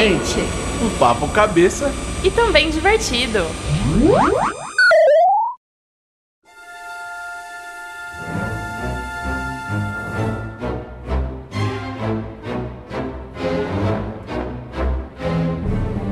gente, o papo cabeça e também divertido.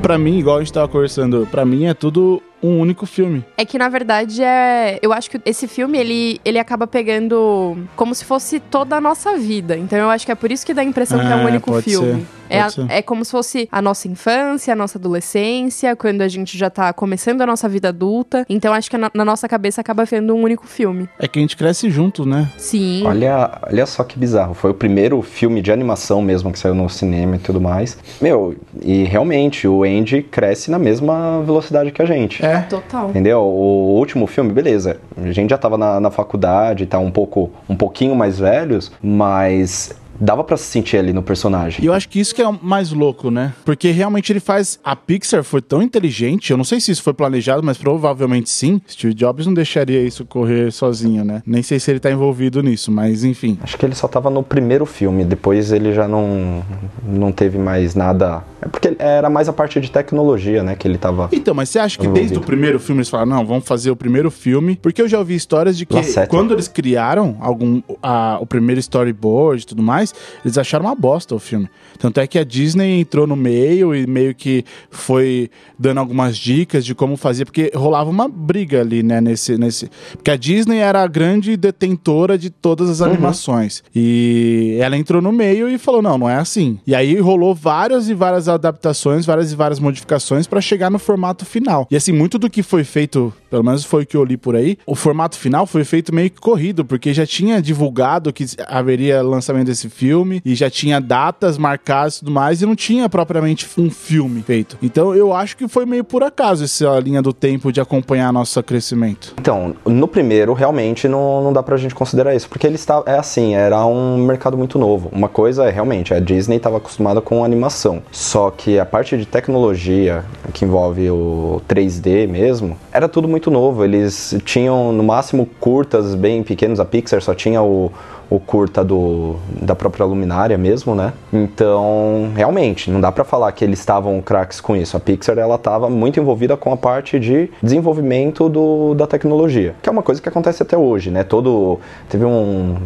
Pra mim, igual a gente tava conversando, pra mim é tudo um único filme. É que, na verdade, é. Eu acho que esse filme, ele, ele acaba pegando como se fosse toda a nossa vida. Então eu acho que é por isso que dá a impressão que é um É, único pode filme. ser, É, a- é como se fosse a nossa infância, a nossa adolescência, quando a gente já tá começando a nossa vida adulta. Então acho que na, na nossa cabeça acaba vendo um único filme. É que a gente cresce junto, né? Sim. Olha, olha só que bizarro. Foi o primeiro filme de animação mesmo que saiu no cinema e tudo mais. Meu, e realmente o Andy cresce na mesma velocidade que a gente. É. Total. Entendeu? O último filme, beleza. A gente já tava na, na faculdade, tá um pouco, um pouquinho mais velhos, mas dava pra se sentir ali no personagem. E eu acho que isso que é o mais louco, né? Porque realmente ele faz. A Pixar foi tão inteligente, eu não sei se isso foi planejado, mas provavelmente sim. Steve Jobs não deixaria isso correr sozinho, né? Nem sei se ele tá envolvido nisso, mas enfim. Acho que ele só tava no primeiro filme, depois ele já não, não teve mais nada. É porque era mais a parte de tecnologia, né, que ele tava. Então, mas você acha que Envolvido. desde o primeiro filme eles falaram, não, vamos fazer o primeiro filme? Porque eu já ouvi histórias de que quando eles criaram algum, a- o primeiro storyboard e tudo mais, eles acharam uma bosta o filme. Tanto é que a Disney entrou no meio e meio que foi dando algumas dicas de como fazer, porque rolava uma briga ali, né, nesse... nesse porque a Disney era a grande detentora de todas as animações. E ela entrou no meio e falou, não, não é assim. E aí rolou várias e várias adaptações, várias e várias modificações pra chegar no formato final. E assim, muito do que foi feito, pelo menos foi o que eu li por aí, o formato final foi feito meio que corrido, porque já tinha divulgado que haveria lançamento desse filme e já tinha datas marcadas e tudo mais, e não tinha propriamente um filme feito. Então eu acho que foi meio por acaso essa linha do tempo de acompanhar nosso crescimento. Então, no primeiro, realmente não, não dá pra gente considerar isso, porque ele está, é assim, era um mercado muito novo. Uma coisa é realmente, a Disney estava acostumada com animação, só que a parte de tecnologia, que envolve o 3D mesmo, era tudo muito novo. Eles tinham no máximo curtas bem pequenos, a Pixar só tinha o, o curta do, da própria luminária mesmo, né? Então, realmente, não dá pra falar que eles estavam craques com isso. A Pixar, ela estava muito envolvida com a parte de desenvolvimento do, da tecnologia, que é uma coisa que acontece até hoje, né? Todo... Teve um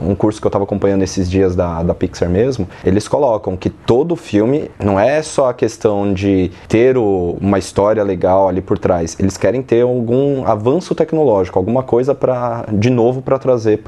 um curso que eu estava acompanhando esses dias da, da Pixar mesmo, eles colocam que todo filme não é só a questão de ter o- uma história legal ali por trás, eles querem ter algum avanço tecnológico, alguma coisa para de novo para trazer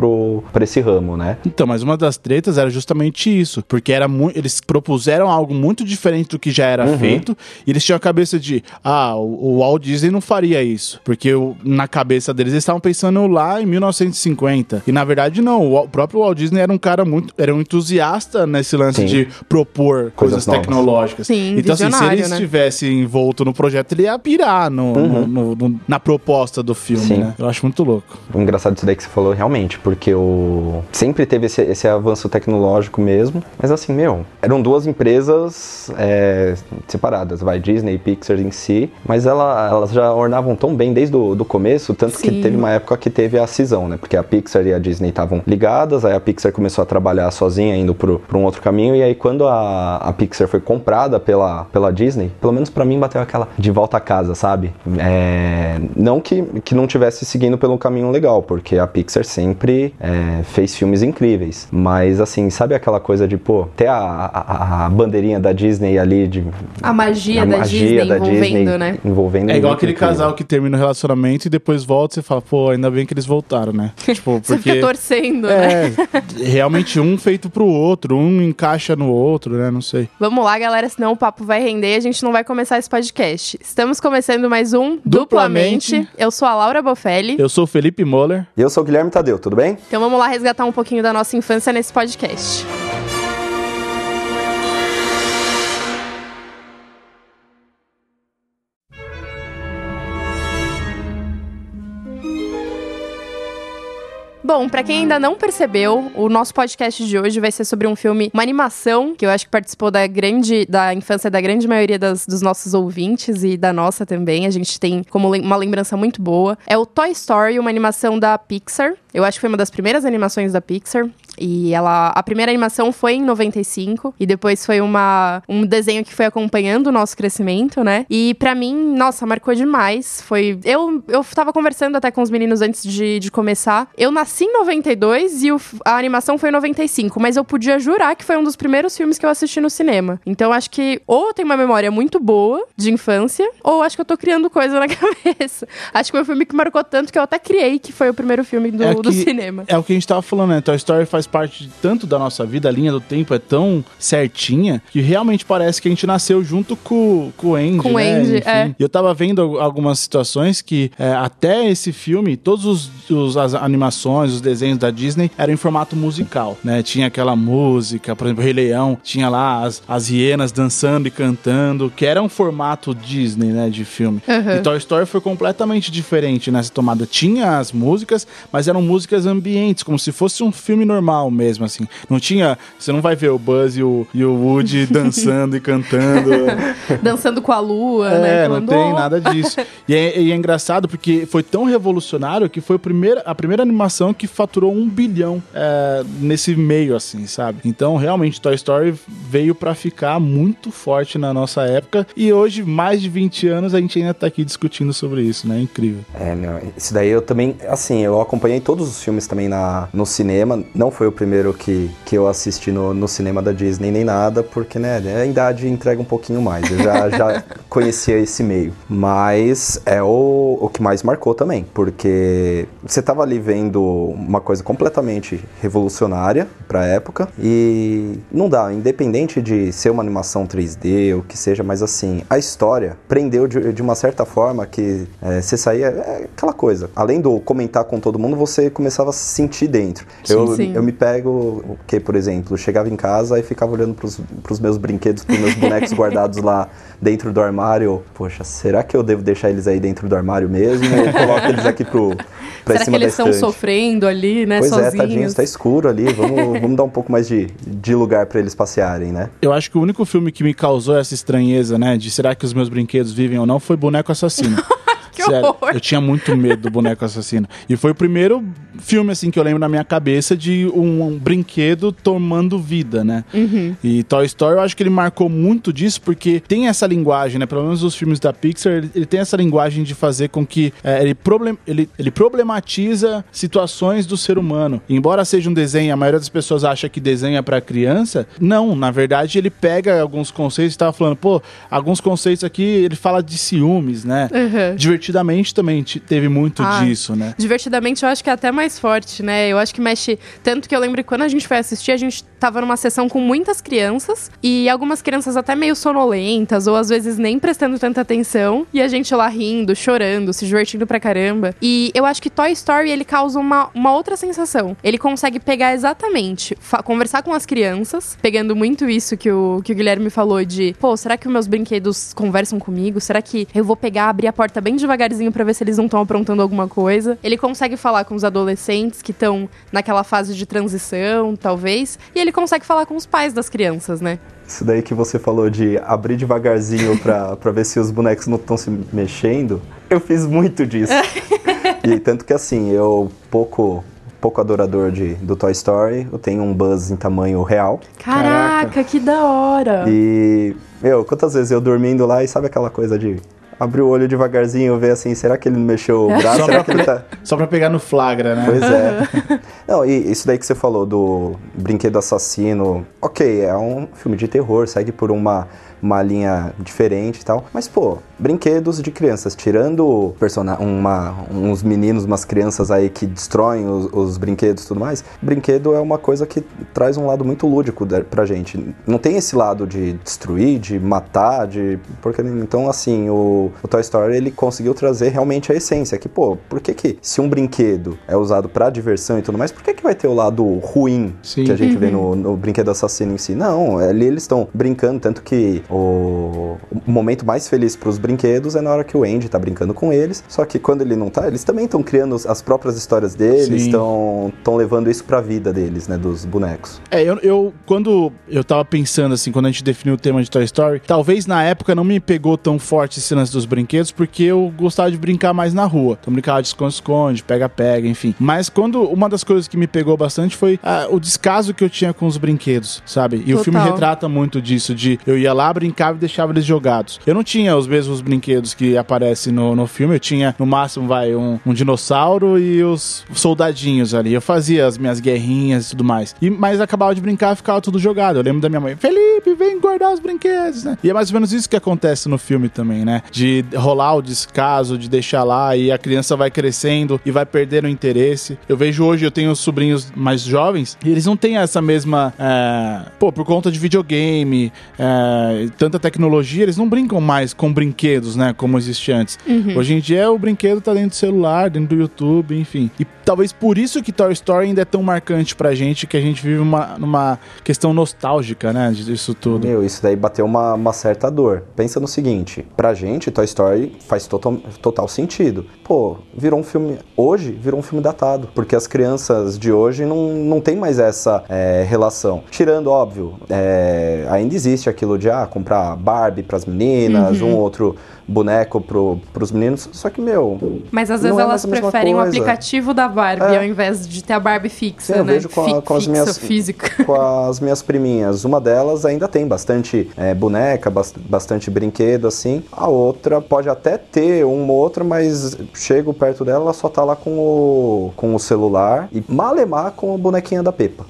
para esse ramo, né? Então, mas uma das tretas era justamente isso, porque era eles propuseram algo muito diferente do que já era feito, e eles tinham a cabeça de, ah, o, o Walt Disney não faria isso, porque o- na cabeça deles eles estavam pensando lá em 1950. E na verdade não, o, Wal- próprio Walt Disney era um cara muito, era um entusiasta nesse lance Sim. de propor coisas, Coisas tecnológicas. Sim, então assim, se ele né? estivesse envolto no projeto, ele ia pirar no, no- no- no- na proposta do filme, Sim. né? Eu acho muito louco. O engraçado disso daí que você falou, realmente, porque o sempre teve esse, esse avanço tecnológico mesmo, mas assim, meu, eram duas empresas é, separadas, vai, Disney e Pixar em si, mas ela, elas já ornavam tão bem desde o do começo, tanto que Sim. teve uma época que teve a cisão, né, porque a Pixar e a Disney estavam ligadas, aí a Pixar começou a trabalhar sozinha, indo pro um outro caminho, e aí quando a, a Pixar foi comprada pela, pela Disney, pelo menos pra mim bateu aquela de volta a casa, sabe? É, não que, que não tivesse seguindo pelo caminho legal, porque a Pixar sempre é, fez filmes incríveis, mas assim, sabe aquela coisa de, pô, ter a, a, a bandeirinha da Disney ali de... A magia a da magia Disney da envolvendo, Disney né? envolvendo É igual aquele incrível. casal que termina o relacionamento e depois volta e você fala, pô, ainda bem que eles voltaram, né? Tipo, Você porque. fica torcendo, né? É, realmente um feito pro outro, um encaixa no outro, né? Não sei. Vamos lá, galera, senão o papo vai render e a gente não vai começar esse podcast. Estamos começando mais um Duplamente. Duplamente. Eu sou a Laura Bofelli. Eu sou o Felipe Moller. E eu sou o Guilherme Tadeu, tudo bem? Então vamos lá resgatar um pouquinho da nossa infância nesse podcast. Bom, pra quem ainda não percebeu, o nosso podcast de hoje vai ser sobre um filme, uma animação, que eu acho que participou da grande, da infância da grande maioria das- dos nossos ouvintes e da nossa também. A gente tem como uma lembrança muito boa. É o Toy Story, uma animação da Pixar. Eu acho que foi uma das primeiras animações da Pixar. E ela. A primeira animação foi em 95. E depois foi uma, um desenho que foi acompanhando o nosso crescimento, né? E para mim, nossa, marcou demais. Foi. Eu, eu tava conversando até com os meninos antes de, de começar. Eu nasci em 92 e o, a animação foi em 95. Mas eu podia jurar que foi um dos primeiros filmes que eu assisti no cinema. Então acho que ou eu tenho uma memória muito boa de infância, ou acho que eu tô criando coisa na cabeça. Acho que foi um filme que marcou tanto que eu até criei que foi o primeiro filme do, É do que- cinema. É o que a gente tava falando, né? Toy Story faz parte de tanto da nossa vida, a linha do tempo é tão certinha que realmente parece que a gente nasceu junto com, com o Andy, Com o né? Andy, Enfim. é. E eu tava vendo al- algumas situações que é, até esse filme, todos os, os- as animações, os desenhos da Disney eram em formato musical, né? Tinha aquela música, por exemplo, Rei Leão, tinha lá as, as hienas dançando e cantando, que era um formato Disney, né, de filme. Uhum. E Toy Story foi completamente diferente nessa tomada. Tinha as músicas, mas eram músicas ambientes, como se fosse um filme normal mesmo, assim. Não tinha. Você não vai ver o Buzz e o, e o Woody dançando e cantando. Dançando com a lua, né? É, não Falando, tem "Oh". nada disso. E é, e é engraçado porque foi tão revolucionário que foi a primeira, a primeira animação que faturou um bilhão é, nesse meio, assim, sabe? Então, realmente, Toy Story veio pra ficar muito forte na nossa época. E hoje, mais de 20 anos, a gente ainda tá aqui discutindo sobre isso, né? Incrível. É, meu, isso daí eu também, assim, eu acompanhei todos os filmes também na, no cinema. Não foi o primeiro que, que eu assisti no, no cinema da Disney nem nada, porque, né, a idade entrega um pouquinho mais. Eu já, já conhecia esse meio. Mas é o, o que mais marcou também, porque você tava ali vendo uma coisa completamente revolucionária pra época e não dá, independente de ser uma animação 3D, o que seja, mas assim, a história prendeu de, de uma certa forma que é, você saía, é aquela coisa. Além do comentar com todo mundo, você começava a se sentir dentro. eu, sim. eu me pego, o que, por exemplo, eu chegava em casa e ficava olhando pros, pros meus brinquedos, pros meus bonecos guardados lá dentro do armário. Poxa, será que eu devo deixar eles aí dentro do armário mesmo? Ou coloco eles aqui pro, pra Será que cima eles estão sofrendo ali, né? Pois sozinhos? é, tadinhos, tá escuro ali. Vamos, vamos dar um pouco mais de, de lugar pra eles passearem, né? Eu acho que o único filme que me causou essa estranheza, né? De será que os meus brinquedos vivem ou não, foi Boneco Assassino. Que horror. eu tinha muito medo do Boneco Assassino. E foi o primeiro filme, assim, que eu lembro na minha cabeça de um, um brinquedo tomando vida, né? Uhum. E Toy Story, eu acho que ele marcou muito disso, porque tem essa linguagem, né? Pelo menos os filmes da Pixar, ele, ele tem essa linguagem de fazer com que é, ele, problem, ele, ele problematiza situações do ser humano. Embora seja um desenho, a maioria das pessoas acha que desenho é pra criança. Não, na verdade, ele pega alguns conceitos, estava falando, pô, alguns conceitos aqui, ele fala de ciúmes, né? Uhum. Divertidamente também te- teve muito Ah. disso, né? Divertidamente, eu acho que é até mais forte, né? Eu acho que mexe. Tanto que eu lembro que quando a gente foi assistir, a gente tava numa sessão com muitas crianças e algumas crianças até meio sonolentas, ou às vezes nem prestando tanta atenção, e a gente lá rindo, chorando, se divertindo pra caramba. E eu acho que Toy Story ele causa uma, uma outra sensação. Ele consegue pegar exatamente, conversar com as crianças, pegando muito isso que o, que o Guilherme falou de, pô, será que os meus brinquedos conversam comigo? Será que eu vou pegar, abrir a porta bem devagarzinho pra ver se eles não estão aprontando alguma coisa? Ele consegue falar com os adolescentes que estão naquela fase de transição, talvez, e ele consegue falar com os pais das crianças, né? Isso daí que você falou de abrir devagarzinho pra, pra ver se os bonecos não estão se mexendo, eu fiz muito disso. e tanto que assim, eu pouco pouco adorador de, do Toy Story, eu tenho um Buzz em tamanho real. Caraca, Caraca. que da hora! E, meu, quantas vezes eu dormindo lá e sabe aquela coisa de abrir o olho devagarzinho, ver assim, será que ele não mexeu o braço? Só pra, ele tá... só pra pegar no flagra, né? Pois é. Não, e isso daí que você falou do brinquedo assassino, ok, é um filme de terror, segue por uma, uma linha diferente e tal. Mas, pô, brinquedos de crianças, tirando uma, uns meninos, umas crianças aí que destroem os, os brinquedos e tudo mais, brinquedo é uma coisa que traz um lado muito lúdico pra gente. Não tem esse lado de destruir, de matar, de. Porque, então, assim, o, o Toy Story ele conseguiu trazer realmente a essência. Que, pô, por que que se um brinquedo é usado pra diversão e tudo mais, por que que vai ter o lado ruim Sim. que a gente vê no, no brinquedo assassino em si? Não, ali eles estão brincando, tanto que o, o momento mais feliz pros brinquedos é na hora que o Andy tá brincando com eles. Só que quando ele não tá, eles também estão criando as próprias histórias deles, estão levando isso pra vida deles, né? Dos bonecos. É, eu, eu quando eu tava pensando assim, quando a gente definiu o tema de Toy Story, talvez na época não me pegou tão forte esse lance dos brinquedos, porque eu gostava de brincar mais na rua. Então brincava de esconde-esconde, pega-pega, enfim. Mas quando uma das coisas que me pegou bastante foi ah, o descaso que eu tinha com os brinquedos, sabe? E o filme Total. retrata muito disso, de eu ia lá, brincava e deixava eles jogados. Eu não tinha os mesmos brinquedos que aparecem no, no filme, eu tinha no máximo, vai, um, um dinossauro e os soldadinhos ali. Eu fazia as minhas guerrinhas e tudo mais. E, mas acabava de brincar, ficava tudo jogado. Eu lembro da minha mãe, Felipe, vem guardar os brinquedos, né? E é mais ou menos isso que acontece no filme também, né? De rolar o descaso, de deixar lá e a criança vai crescendo e vai perdendo o interesse. Eu vejo hoje, eu tenho sobrinhos mais jovens e eles não têm essa mesma. é, pô, por conta de videogame, é, tanta tecnologia, eles não brincam mais com brinquedos, né? Como existia antes. Hoje em dia o brinquedo tá dentro do celular, dentro do YouTube, enfim. E talvez por isso que Toy Story ainda é tão marcante pra gente, que a gente vive uma, numa questão nostálgica, né? Disso tudo. Meu, isso daí bateu uma, uma certa dor. Pensa no seguinte, pra gente, Toy Story faz total, total sentido. Pô, virou um filme. Hoje, virou um filme datado. Porque as crianças de hoje não, não tem mais essa é, relação. Tirando, óbvio, é, ainda existe aquilo de ah, comprar Barbie pras meninas, um outro boneco pro, pros meninos. Só que, meu. Mas às vezes é elas preferem o coisa. aplicativo da Barbie É. ao invés de ter a Barbie fixa, Sim, eu né? vejo com, a- Fi- com as minhas física. com as minhas priminhas. Uma delas ainda tem bastante é, boneca, bas- bastante brinquedo assim. A outra pode até ter uma ou outra, mas chego perto dela, ela só tá lá com o, com o celular e malemar com a bonequinha da Pepa.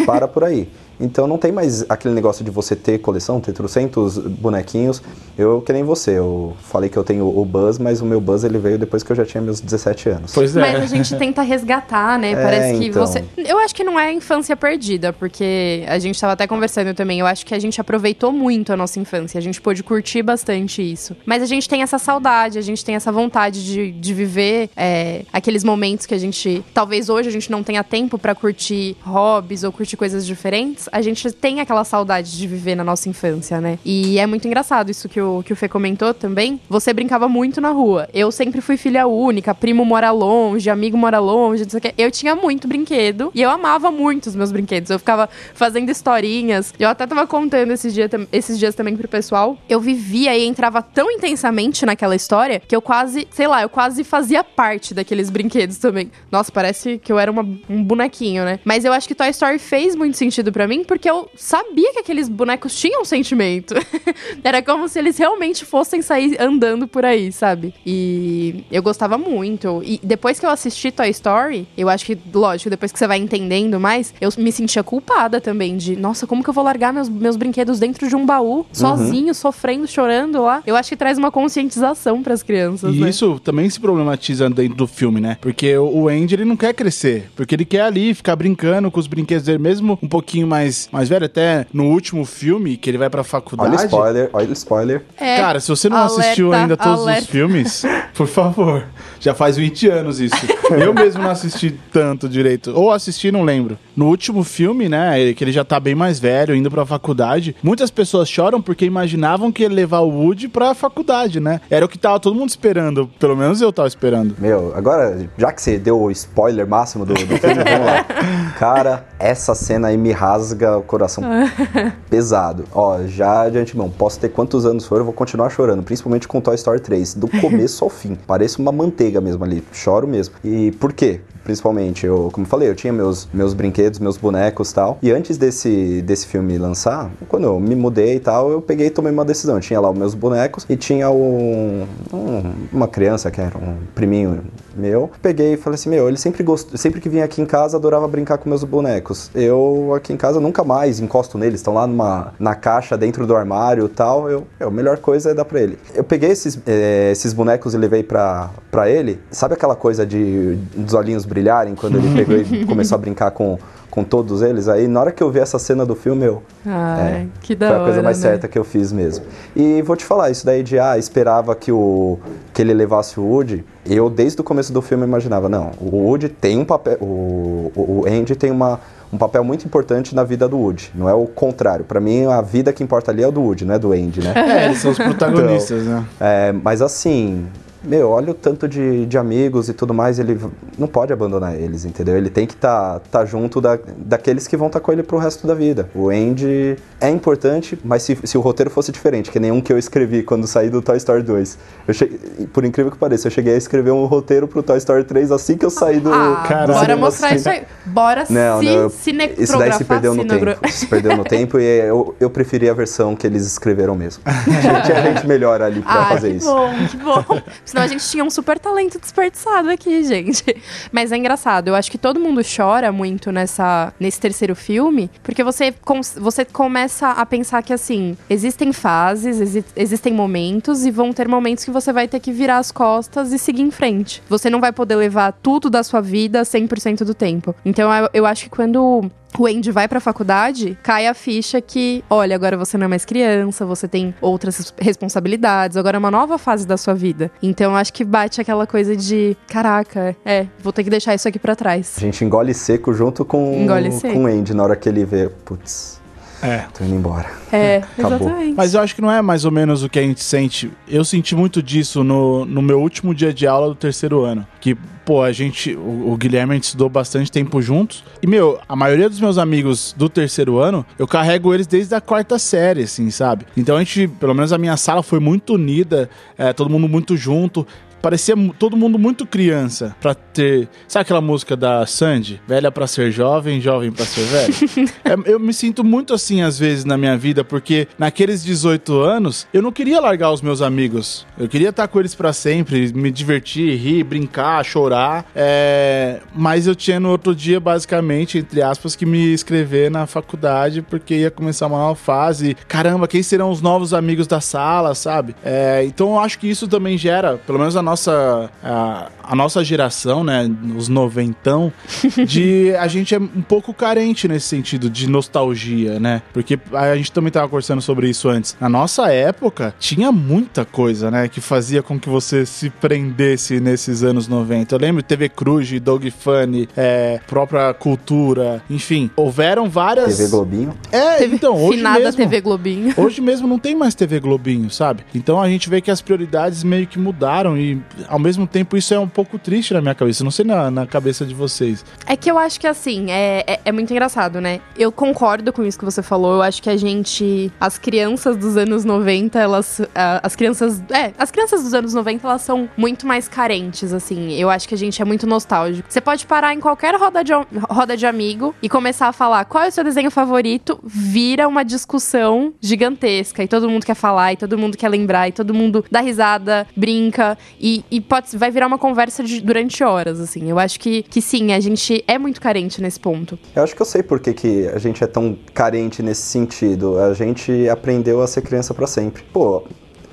E para por aí. Então não tem mais aquele negócio de você ter coleção, ter trocentos bonequinhos. Eu, que nem você, eu falei que eu tenho o Buzz, mas o meu Buzz ele veio depois que eu já tinha meus 17 anos. Pois é. Mas a gente tenta resgatar, né? Parece que então. você. Eu acho que não é infância perdida, porque a gente tava até conversando também. Eu acho que a gente aproveitou muito a nossa infância. A gente pôde curtir bastante isso. Mas a gente tem essa saudade, a gente tem essa vontade de, de viver é, aqueles momentos que a gente. Talvez hoje a gente não tenha tempo pra curtir hobbies ou curtir coisas diferentes. A gente tem aquela saudade de viver na nossa infância, né? E é muito engraçado isso que o, que o Fê comentou também. Você brincava muito na rua. Eu sempre fui filha única, primo mora longe, amigo mora longe, não sei o quê. Eu tinha muito brinquedo e eu amava muito os meus brinquedos. Eu ficava fazendo historinhas. Eu até tava contando esses, dia, esses dias também pro pessoal. Eu vivia e entrava tão intensamente naquela história que eu quase, sei lá, eu quase fazia parte daqueles brinquedos também. Nossa, parece que eu era uma- um bonequinho, né? Mas eu acho que Toy Story fez muito sentido pra mim porque eu sabia que aqueles bonecos tinham sentimento. Era como se eles realmente fossem sair andando por aí, sabe? E eu gostava muito. E depois que eu assisti Toy Story, eu acho que, lógico, depois que você vai entendendo mais, eu me sentia culpada também de, nossa, como que eu vou largar meus, meus brinquedos dentro de um baú, sozinho, sofrendo, chorando lá? Eu acho que traz uma conscientização pras crianças, E né? isso também se problematiza dentro do filme, né? Porque o o Andy, ele não quer crescer. Porque ele quer ali ficar brincando com os brinquedos dele, mesmo um pouquinho mais, mais velho. Até no último filme, que ele vai pra faculdade. Olha o spoiler, olha o spoiler. É, Cara, se você não alerta, assistiu ainda todos alerta. os filmes, por favor. Já faz 20 anos isso. Eu mesmo não assisti tanto direito. Ou assisti, não lembro. No último filme, né, ele- que ele já tá bem mais velho, indo pra faculdade, muitas pessoas choram porque imaginavam que ele ia levar o Woody pra faculdade, né? Era o que tava todo mundo esperando. Pelo menos eu tava esperando. Meu, agora, já que você deu o spoiler máximo do, do filme, vamos lá. Cara, essa cena aí me rasga o coração pesado. Ó, já de antemão, posso ter quantos anos for, eu vou continuar chorando, principalmente com Toy Story 3, do começo ao fim. Parece uma manteiga mesmo ali, choro mesmo. E por quê? Principalmente, eu, como falei, eu tinha meus, meus brinquedos, meus bonecos e tal. E antes desse, desse filme lançar, quando eu me mudei e tal, eu peguei e tomei uma decisão. Eu tinha lá os meus bonecos e tinha um, um- uma criança que era um priminho meu. Peguei e falei assim: Meu, ele sempre gostou, sempre que vinha aqui em casa, adorava brincar com meus bonecos. Eu aqui em casa nunca mais encosto neles, estão lá numa, na caixa dentro do armário e tal. Eu, eu, a melhor coisa é dar pra ele. Eu peguei esses, eh, esses bonecos e levei pra, pra ele. Sabe aquela coisa de dos olhinhos brilharem quando ele pegou e começou a brincar com, com todos eles? Aí na hora que eu vi essa cena do filme, eu. Ai, que da Foi hora, a coisa mais né? certa que eu fiz mesmo. E vou te falar, isso daí de, ah, esperava que, o, que ele levasse o Woody, eu desde o começo do filme imaginava, não, o Woody tem um papel, o, o Andy tem uma, um papel muito importante na vida do Woody. Não é o contrário. Para mim, a vida que importa ali é o do Woody, não é do Andy, né? É, eles são os protagonistas, né? É, mas assim, meu, olha o tanto de, de amigos e tudo mais, ele não pode abandonar eles, entendeu? Ele tem que estar tá, tá junto da, daqueles que vão estar tá com ele pro resto da vida. O Andy é importante, mas se, se o roteiro fosse diferente, que nenhum que eu escrevi quando saí do Toy Story 2. Eu cheguei, por incrível que pareça, eu cheguei a escrever um roteiro pro Toy Story 3 assim que eu saí do. Ah, Caramba. bora mostrar isso aí. Bora não, se, não, Isso daí se perdeu no tempo. Se perdeu no tempo e eu, eu preferi a versão que eles escreveram mesmo. Tinha gente melhor ali pra ah, fazer que isso. Bom, que bom. Senão a gente tinha um super talento desperdiçado aqui, gente. Mas é engraçado. Eu acho que todo mundo chora muito nessa, nesse terceiro filme, porque você, você começa a pensar que, assim, existem fases, exi existem momentos, e vão ter momentos que você vai ter que virar as costas e seguir em frente. Você não vai poder levar tudo da sua vida 100% do tempo. Então eu, eu acho que quando o Andy vai pra faculdade, cai a ficha que, olha, agora você não é mais criança, você tem outras responsabilidades, agora é uma nova fase da sua vida. Então acho que bate aquela coisa de, caraca, é, vou ter que deixar isso aqui para trás. A gente engole seco junto com, engole seco. com o Andy na hora que ele vê, putz, é. Tô indo embora. É, exatamente. Mas eu acho que não é mais ou menos o que a gente sente. Eu senti muito disso no, no meu último dia de aula do terceiro ano. Que, pô, a gente, o, o Guilherme, a gente estudou bastante tempo juntos. E, meu, a maioria dos meus amigos do terceiro ano, eu carrego eles desde a quarta série, assim, sabe? Então a gente, pelo menos a minha sala foi muito unida, é, todo mundo muito junto parecia todo mundo muito criança pra ter. Sabe aquela música da Sandy? Velha pra ser jovem, jovem pra ser velho? é, eu me sinto muito assim às vezes na minha vida, porque naqueles 18 anos eu não queria largar os meus amigos. Eu queria estar com eles para sempre, me divertir, rir, brincar, chorar. É... Mas eu tinha no outro dia, basicamente, entre aspas, que me inscrever na faculdade porque ia começar uma nova fase. Caramba, quem serão os novos amigos da sala, sabe? É... Então eu acho que isso também gera, pelo menos a nossa, a, a nossa geração, né, os noventão, de a gente é um pouco carente nesse sentido de nostalgia, né? Porque a gente também tava conversando sobre isso antes. Na nossa época, tinha muita coisa, né, que fazia com que você se prendesse nesses anos 90. Eu lembro TV Cruz, Dog Funny, é, própria cultura, enfim, houveram várias. TV Globinho? É, TV, então, hoje Finada mesmo. TV Globinho. Hoje mesmo não tem mais TV Globinho, sabe? Então a gente vê que as prioridades meio que mudaram e ao mesmo tempo isso é um pouco triste na minha cabeça. Não sei na, na cabeça de vocês. É que eu acho que assim, é, é, é, muito engraçado, né? Eu concordo com isso que você falou. Eu acho que a gente. As crianças dos anos 90, elas. As crianças. É, as crianças dos anos 90, elas são muito mais carentes, assim. Eu acho que a gente é muito nostálgico. Você pode parar em qualquer roda de, roda de amigo e começar a falar qual é o seu desenho favorito, vira uma discussão gigantesca. E todo mundo quer falar, e todo mundo quer lembrar, e todo mundo dá risada, brinca. E e, pode, vai virar uma conversa de, durante horas, assim. Eu acho que, que sim, a gente é muito carente nesse ponto. Eu acho que eu sei por que, que a gente é tão carente nesse sentido. A gente aprendeu a ser criança para sempre. Pô,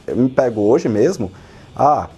eu me pego hoje mesmo. Ah,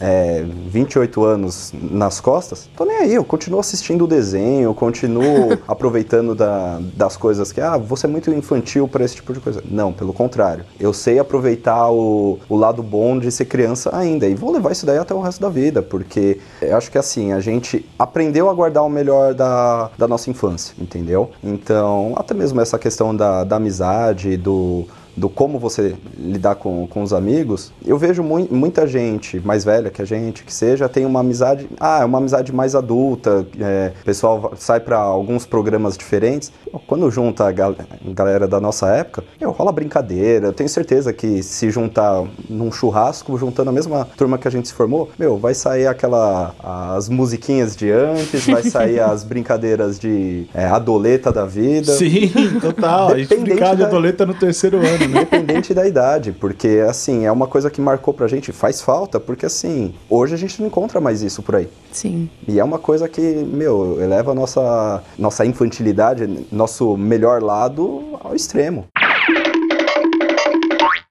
é, 28 anos nas costas, tô nem aí, eu continuo assistindo o desenho, eu continuo aproveitando da, das coisas que, ah, você é muito infantil para esse tipo de coisa. Não, pelo contrário. Eu sei aproveitar o, o lado bom de ser criança ainda e vou levar isso daí até o resto da vida, porque eu acho que assim, a gente aprendeu a guardar o melhor da, da nossa infância, entendeu? Então, até mesmo essa questão da, da amizade, do do como você lidar com, com os amigos, eu vejo mu muita gente mais velha que a gente, que seja, tem uma amizade, ah, é uma amizade mais adulta, é, o pessoal sai para alguns programas diferentes. Quando junta a gal galera da nossa época, eu, rola brincadeira, eu tenho certeza que se juntar num churrasco, juntando a mesma turma que a gente se formou, meu, vai sair aquela, as musiquinhas de antes, vai sair as brincadeiras de é, adoleta da vida. Sim, total. a gente brincar de adoleta no terceiro ano. Independente da idade, porque assim, é uma coisa que marcou pra gente, faz falta, porque assim, hoje a gente não encontra mais isso por aí. Sim. E é uma coisa que, meu, eleva a nossa, nossa infantilidade, nosso melhor lado ao extremo.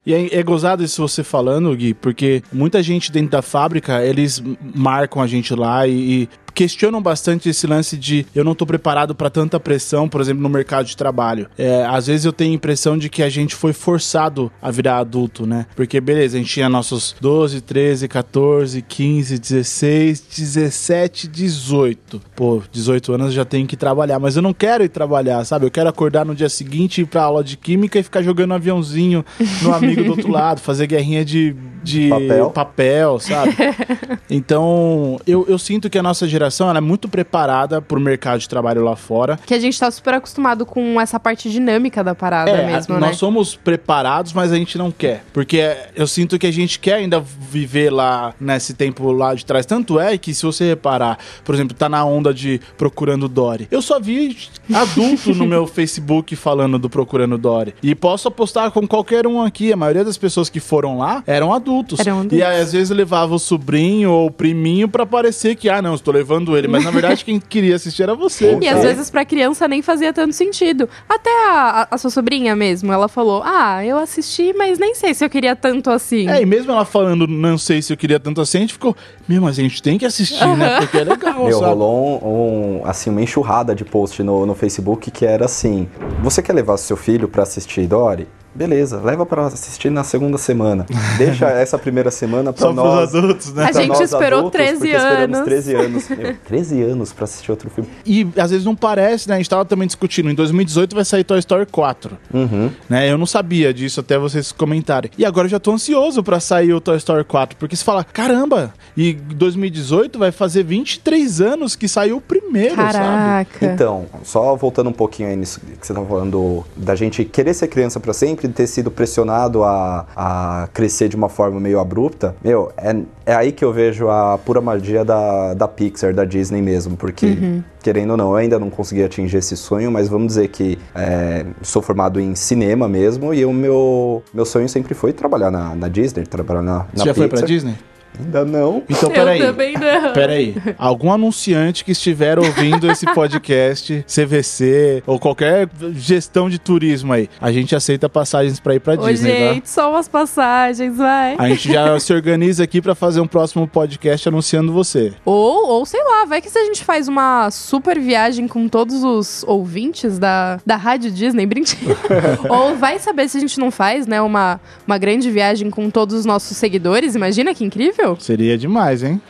E é, é gozado isso você falando, Gui, porque muita gente dentro da fábrica, eles marcam a gente lá e, e questionam bastante esse lance de eu não tô preparado para tanta pressão, por exemplo, no mercado de trabalho. É, às vezes eu tenho a impressão de que a gente foi forçado a virar adulto, né? Porque, beleza, a gente tinha nossos 12, 13, 14, 15, 16, 17, 18. Pô, 18 anos eu já tenho que trabalhar, mas eu não quero ir trabalhar, sabe? Eu quero acordar no dia seguinte, ir pra aula de química e ficar jogando um aviãozinho no amigo do outro lado, fazer guerrinha de, de Papel. papel, sabe? Então, eu, eu sinto que a nossa geração ela é muito preparada pro mercado de trabalho lá fora. Que a gente tá super acostumado com essa parte dinâmica da parada É, mesmo, nós né? somos preparados, mas a gente não quer. Porque eu sinto que a gente quer ainda viver lá nesse tempo lá de trás. Tanto é que se você reparar, por exemplo, tá na onda de Procurando Dory. Eu só vi adulto no meu Facebook falando do Procurando Dory. E posso apostar com qualquer um aqui. A maioria das pessoas que foram lá eram adultos. Eram adultos. E aí, às vezes levava o sobrinho ou o priminho pra parecer que, ah, não, estou levando ele. Mas na verdade quem queria assistir era você. E às É. vezes pra criança nem fazia tanto sentido. Até a, a- a sua sobrinha mesmo, ela falou: Ah, eu assisti, mas nem sei se eu queria tanto assim. É, e mesmo ela falando, não sei se eu queria tanto assim, a gente ficou, meu, mas a gente tem que assistir, né? Porque é legal, Meu, sabe? rolou um, um, assim, uma enxurrada de post no, no Facebook que era assim: Você quer levar seu filho pra assistir Dory? Beleza, leva pra assistir na segunda semana. Deixa essa primeira semana pra Só nós. pros adultos, né? A pra gente esperou adultos, 13 porque esperamos anos. 13 anos. Meu, 13 anos pra assistir outro filme. E às vezes não parece, né? A gente tava também discutindo. Em 2018 vai sair Toy Story 4. Uhum. Né? Eu não sabia disso até vocês comentarem. E agora eu já tô ansioso pra sair o Toy Story 4. Porque você fala, caramba, e 2018 vai fazer 23 anos que saiu o primeiro, sabe? Caraca. Então, só voltando um pouquinho aí nisso que você tava falando da gente querer ser criança pra sempre, ter sido pressionado a, a crescer de uma forma meio abrupta, meu, é, é aí que eu vejo a pura magia da, da Pixar, da Disney mesmo, porque, querendo ou não, eu ainda não consegui atingir esse sonho, mas vamos dizer que é, sou formado em cinema mesmo e o meu, meu sonho sempre foi trabalhar na, na Disney, trabalhar na, na Você já foi pra Pixar. Disney? Ainda não. Então, eu peraí. também não. Peraí, algum anunciante que estiver ouvindo esse podcast, CVC ou qualquer gestão de turismo aí, a gente aceita passagens pra ir pra Ô, Disney, tá? gente, só umas passagens, vai. A gente já se organiza aqui pra fazer um próximo podcast anunciando você. Ou, ou sei lá, vai que se a gente faz uma super viagem com todos os ouvintes da, da Rádio Disney, brincadeira. ou vai saber se a gente não faz, né, uma, uma grande viagem com todos os nossos seguidores. Imagina que incrível. Seria demais, hein?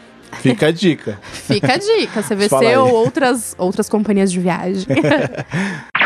Fica a dica. Fica a dica, CVC ou outras, outras companhias de viagem.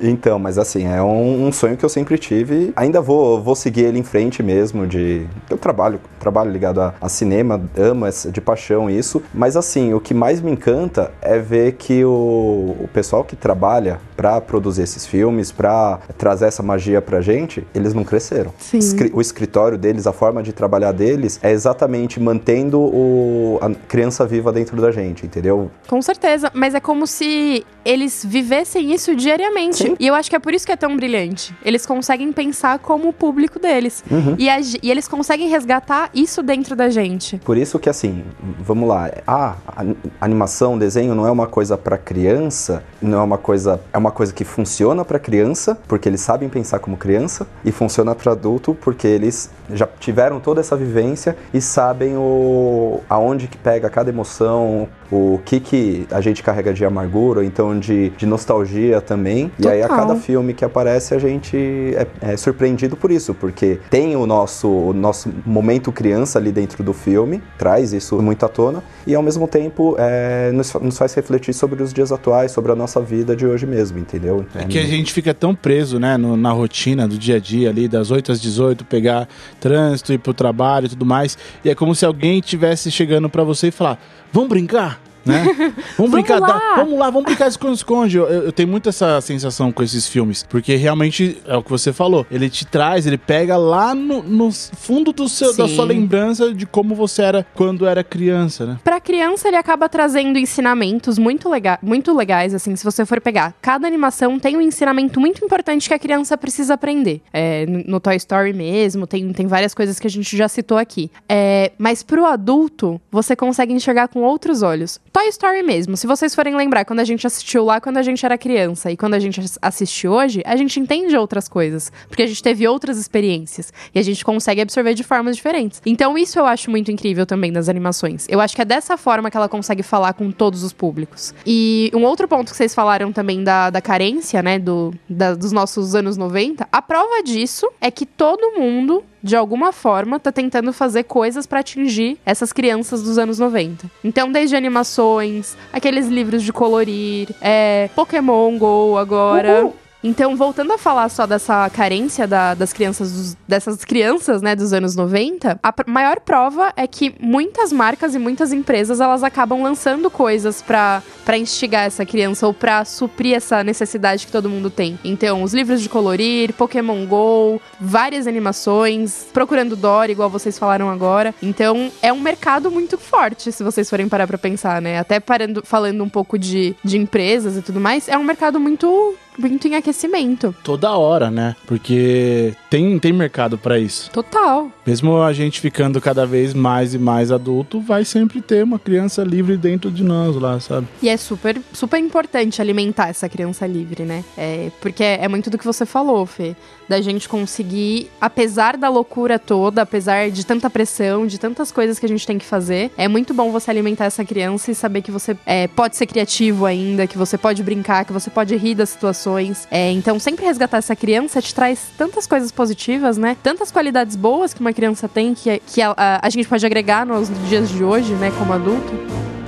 Então, mas assim, é um, um sonho que eu sempre tive. Ainda vou, vou seguir ele em frente mesmo, de... Eu trabalho, trabalho ligado a, a cinema, amo essa- de paixão isso. Mas assim, o que mais me encanta é ver que o, o pessoal que trabalha pra produzir esses filmes, pra trazer essa magia pra gente, eles não cresceram. Sim. O escritório deles, a forma de trabalhar deles, é exatamente mantendo o, a criança viva dentro da gente, entendeu? Com certeza, mas é como se eles vivessem isso diariamente. Sim. E eu acho que é por isso que é tão brilhante. Eles conseguem pensar como o público deles. Uhum. E, e eles conseguem resgatar isso dentro da gente. Por isso que assim, vamos lá, ah, a animação, desenho não é uma coisa pra criança, não é uma coisa, é uma coisa que funciona pra criança, porque eles sabem pensar como criança, e funciona pra adulto porque eles já tiveram toda essa vivência e sabem o aonde que pega cada emoção, o que que a gente carrega de amargura, ou então de, de nostalgia também. E aí a Total. cada filme que aparece a gente é, é surpreendido por isso, porque tem o nosso, o nosso momento criança ali dentro do filme, traz isso muito à tona, e ao mesmo tempo é, nos, nos faz refletir sobre os dias atuais, sobre a nossa vida de hoje mesmo, entendeu? É que a gente fica tão preso, né, no- na rotina do dia a dia ali, das 8 às 18, pegar trânsito, ir pro trabalho e tudo mais. E é como se alguém tivesse chegando pra você e falar: vamos brincar? Né? Vamos brincar, lá. dá- vamos lá, vamos brincar de esconde-esconde. Eu, eu tenho muito essa sensação com esses filmes, porque realmente é o que você falou. Ele te traz, ele pega lá no, no fundo do seu, da sua lembrança de como você era quando era criança, né? Pra criança, ele acaba trazendo ensinamentos muito, lega muito legais, assim, se você for pegar. Cada animação tem um ensinamento muito importante que a criança precisa aprender. É, no no Toy Story mesmo, tem, tem várias coisas que a gente já citou aqui. É, mas pro adulto, você consegue enxergar com outros olhos. Toy Story mesmo. Se vocês forem lembrar, quando a gente assistiu lá quando a gente era criança e quando a gente assiste hoje, a gente entende outras coisas. Porque a gente teve outras experiências. E a gente consegue absorver de formas diferentes. Então, isso eu acho muito incrível também das animações. Eu acho que é dessa forma que ela consegue falar com todos os públicos. E um outro ponto que vocês falaram também da, da carência, né? Do, da, dos nossos anos 90. A prova disso é que todo mundo de alguma forma, tá tentando fazer coisas para atingir essas crianças dos anos 90. Então, desde animações, aqueles livros de colorir, é, Pokémon Go agora. Uhul. Então, voltando a falar só dessa carência da, das crianças, dos, dessas crianças, né, dos anos 90, a maior prova é que muitas marcas e muitas empresas, elas acabam lançando coisas para instigar essa criança ou para suprir essa necessidade que todo mundo tem. Então, os livros de colorir, Pokémon GO, várias animações, Procurando Dory, igual vocês falaram agora. Então, é um mercado muito forte, se vocês forem parar pra pensar, né? Até parando, falando um pouco de, de empresas e tudo mais, é um mercado muito muito em aquecimento. Toda hora, né? Porque tem, tem mercado para isso. Total. Mesmo a gente ficando cada vez mais e mais adulto, vai sempre ter uma criança livre dentro de nós lá, sabe? E é super, super importante alimentar essa criança livre, né? É, porque é muito do que você falou, Fê. Da gente conseguir, apesar da loucura toda, apesar de tanta pressão, de tantas coisas que a gente tem que fazer, é muito bom você alimentar essa criança e saber que você é, pode ser criativo ainda, que você pode brincar, que você pode rir das situações é, então, sempre resgatar essa criança te traz tantas coisas positivas, né? Tantas qualidades boas que uma criança tem que, que a, a, a gente pode agregar nos dias de hoje, né, como adulto.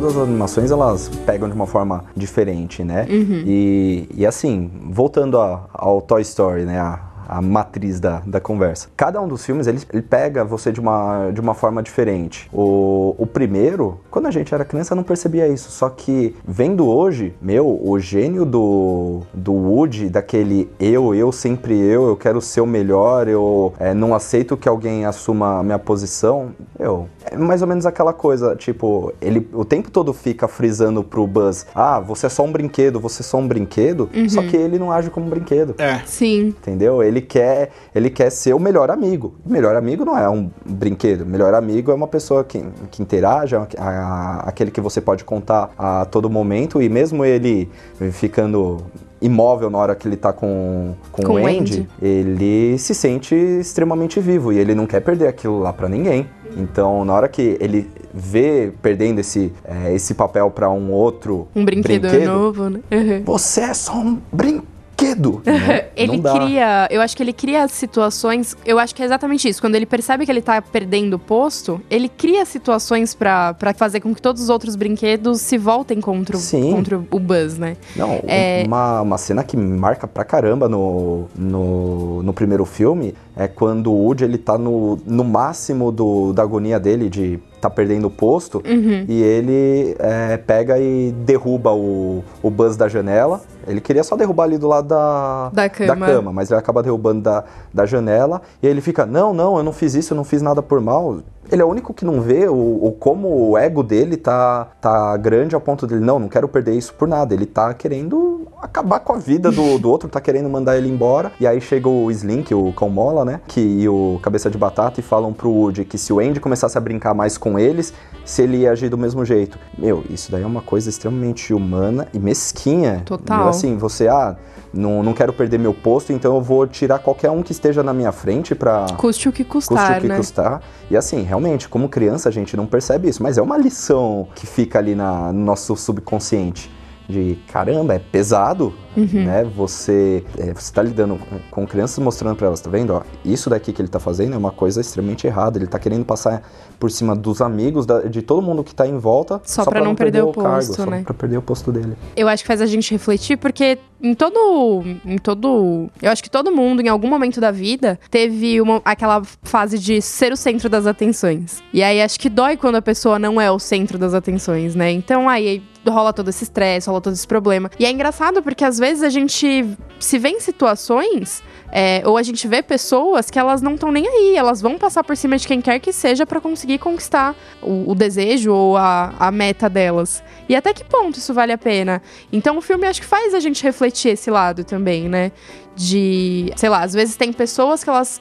Todas as animações elas pegam de uma forma diferente, né? Uhum. E, e assim, voltando a, ao Toy Story, né? A, a matriz da, da conversa. Cada um dos filmes, ele, ele pega você de uma, de uma forma diferente. O, o primeiro, quando a gente era criança, não percebia isso. Só que, vendo hoje, meu, o gênio do, do Woody, daquele eu, eu, sempre eu, eu quero ser o melhor, eu é, não aceito que alguém assuma a minha posição, eu, é mais ou menos aquela coisa, tipo, ele o tempo todo fica frisando pro Buzz, ah, você é só um brinquedo, você é só um brinquedo, uhum. só que ele não age como um brinquedo. É. Sim. Entendeu? Ele ele quer, ele quer ser o melhor amigo. O melhor amigo não é um brinquedo. O melhor amigo é uma pessoa que, que interage, a, a, aquele que você pode contar a todo momento. E mesmo ele ficando imóvel na hora que ele tá com, com, com o Andy, Andy, ele se sente extremamente vivo e ele não quer perder aquilo lá para ninguém. Então, na hora que ele vê perdendo esse, é, esse papel para um outro um brinquedo, brinquedo novo, né? Uhum. Você é só um brinquedo brinquedo. Né? ele cria, eu acho que ele cria situações, eu acho que é exatamente isso. Quando ele percebe que ele tá perdendo o posto, ele cria situações para fazer com que todos os outros brinquedos se voltem contra, o, contra o Buzz, né? Não, é... uma, uma cena que marca pra caramba no, no, no primeiro filme é quando o Woody ele tá no, no máximo do, da agonia dele de tá perdendo o posto uhum. e ele é, pega e derruba o, o Buzz da janela. Ele queria só derrubar ali do lado da, da, cama. da cama, mas ele acaba derrubando da, da janela e ele fica: Não, não, eu não fiz isso, eu não fiz nada por mal ele é o único que não vê o, o, como o ego dele tá, tá grande ao ponto dele, não, não quero perder isso por nada. Ele tá querendo acabar com a vida do, do outro, tá querendo mandar ele embora. E aí chega o Slink, o Cão Mola, né? Que, e o Cabeça de Batata e falam pro Woody que se o Andy começasse a brincar mais com eles, se ele ia agir do mesmo jeito. Meu, isso daí é uma coisa extremamente humana e mesquinha. Total. Assim, você, ah não, não quero perder meu posto, então eu vou tirar qualquer um que esteja na minha frente para custe o que custar, custe o que né? custar. E assim, realmente, como criança a gente não percebe isso, mas é uma lição que fica ali na, no nosso subconsciente de caramba, é pesado, uhum. né? Você é, você está lidando com crianças mostrando para elas, tá vendo? Ó, isso daqui que ele está fazendo é uma coisa extremamente errada. Ele está querendo passar por cima dos amigos, da, de todo mundo que está em volta, só, só para não, não, perder, perder o, posto, cargo, né? Só para perder o posto dele. Eu acho que faz a gente refletir porque em todo em todo, eu acho que todo mundo em algum momento da vida teve uma, aquela fase de ser o centro das atenções. E aí acho que dói quando a pessoa não é o centro das atenções, né? Então aí rola todo esse estresse, rola todo esse problema. E é engraçado porque às vezes a gente se vê em situações É, ou a gente vê pessoas que elas não estão nem aí, elas vão passar por cima de quem quer que seja para conseguir conquistar o, o, desejo ou a, a meta delas. E até que ponto isso vale a pena? Então o filme acho que faz a gente refletir esse lado também, né? De, sei lá, às vezes tem pessoas que elas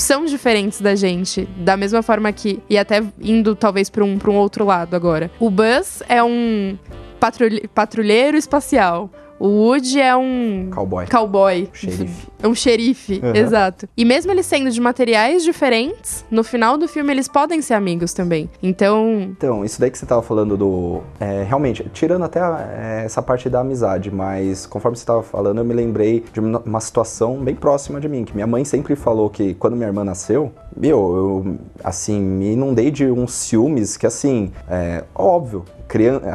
são diferentes da gente, da mesma forma que. E até indo talvez para um, pra um outro lado agora. O Buzz é um patrulheiro espacial. O Woody é um. Cowboy. Cowboy. Xerife. É um xerife, uhum. exato. E mesmo eles sendo de materiais diferentes, no final do filme eles podem ser amigos também. Então. Então, isso daí que você tava falando do. É, realmente, tirando até a, é, essa parte da amizade, mas conforme você tava falando, eu me lembrei de uma, uma situação bem próxima de mim, que minha mãe sempre falou que quando minha irmã nasceu, meu, eu, assim, me inundei de uns ciúmes que, assim, é óbvio,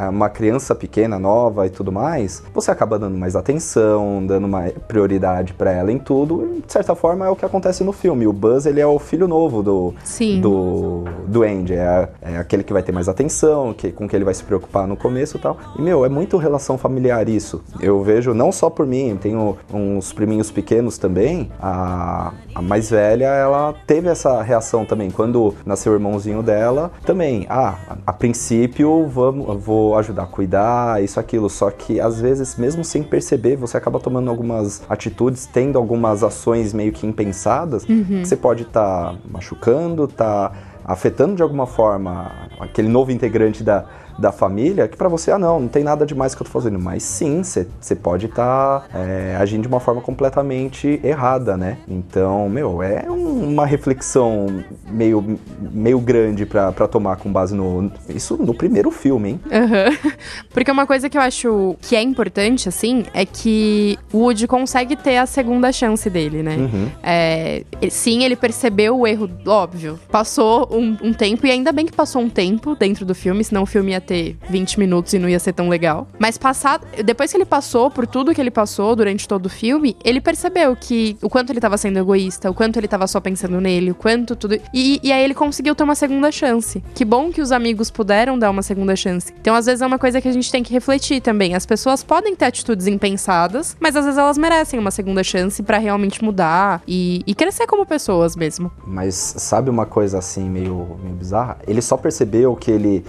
uma criança pequena, nova e tudo mais, você acaba dando mais atenção, dando mais prioridade para ela em tudo. E, de certa forma é o que acontece no filme. O Buzz ele é o filho novo do Sim. do do Andy, é, é, aquele que vai ter mais atenção, que com que ele vai se preocupar no começo e tal. E meu, é muito relação familiar isso. Eu vejo não só por mim, tenho uns priminhos pequenos também. A, a mais velha, ela teve essa reação também quando nasceu o irmãozinho dela. Também, ah, a, a princípio vamos vou ajudar a cuidar, isso, aquilo. Só que às vezes, mesmo sem perceber, você acaba tomando algumas atitudes, tendo algumas ações meio que impensadas, uhum. que você pode estar tá machucando, tá afetando de alguma forma aquele novo integrante da, da família, que para você, ah, não, não tem nada demais que eu tô fazendo. Mas sim, você pode estar tá, é, agindo de uma forma completamente errada, né? Então, meu, é um, uma reflexão meio, meio grande para tomar com base no. Isso no primeiro filme, hein? Uhum. Porque uma coisa que eu acho que é importante, assim, é que o Woody consegue ter a segunda chance dele, né? Uhum. É, sim, ele percebeu o erro, óbvio. Passou um, um tempo, e ainda bem que passou um tempo dentro do filme, senão o filme ia ter 20 minutos e não ia ser tão legal. Mas passado, depois que ele passou por tudo que ele passou durante todo o filme, ele percebeu que o quanto ele tava sendo egoísta, o quanto ele tava só pensando nele, o quanto tudo. E, e aí ele conseguiu ter uma segunda chance. Que bom que os amigos puderam dar uma segunda chance. Então, às vezes, é uma coisa que a gente tem que refletir também. As pessoas podem ter atitudes impensadas, mas às vezes elas merecem uma segunda chance para realmente mudar e, e, crescer como pessoas mesmo. Mas sabe uma coisa assim meio, meio bizarra? Ele só percebeu que ele.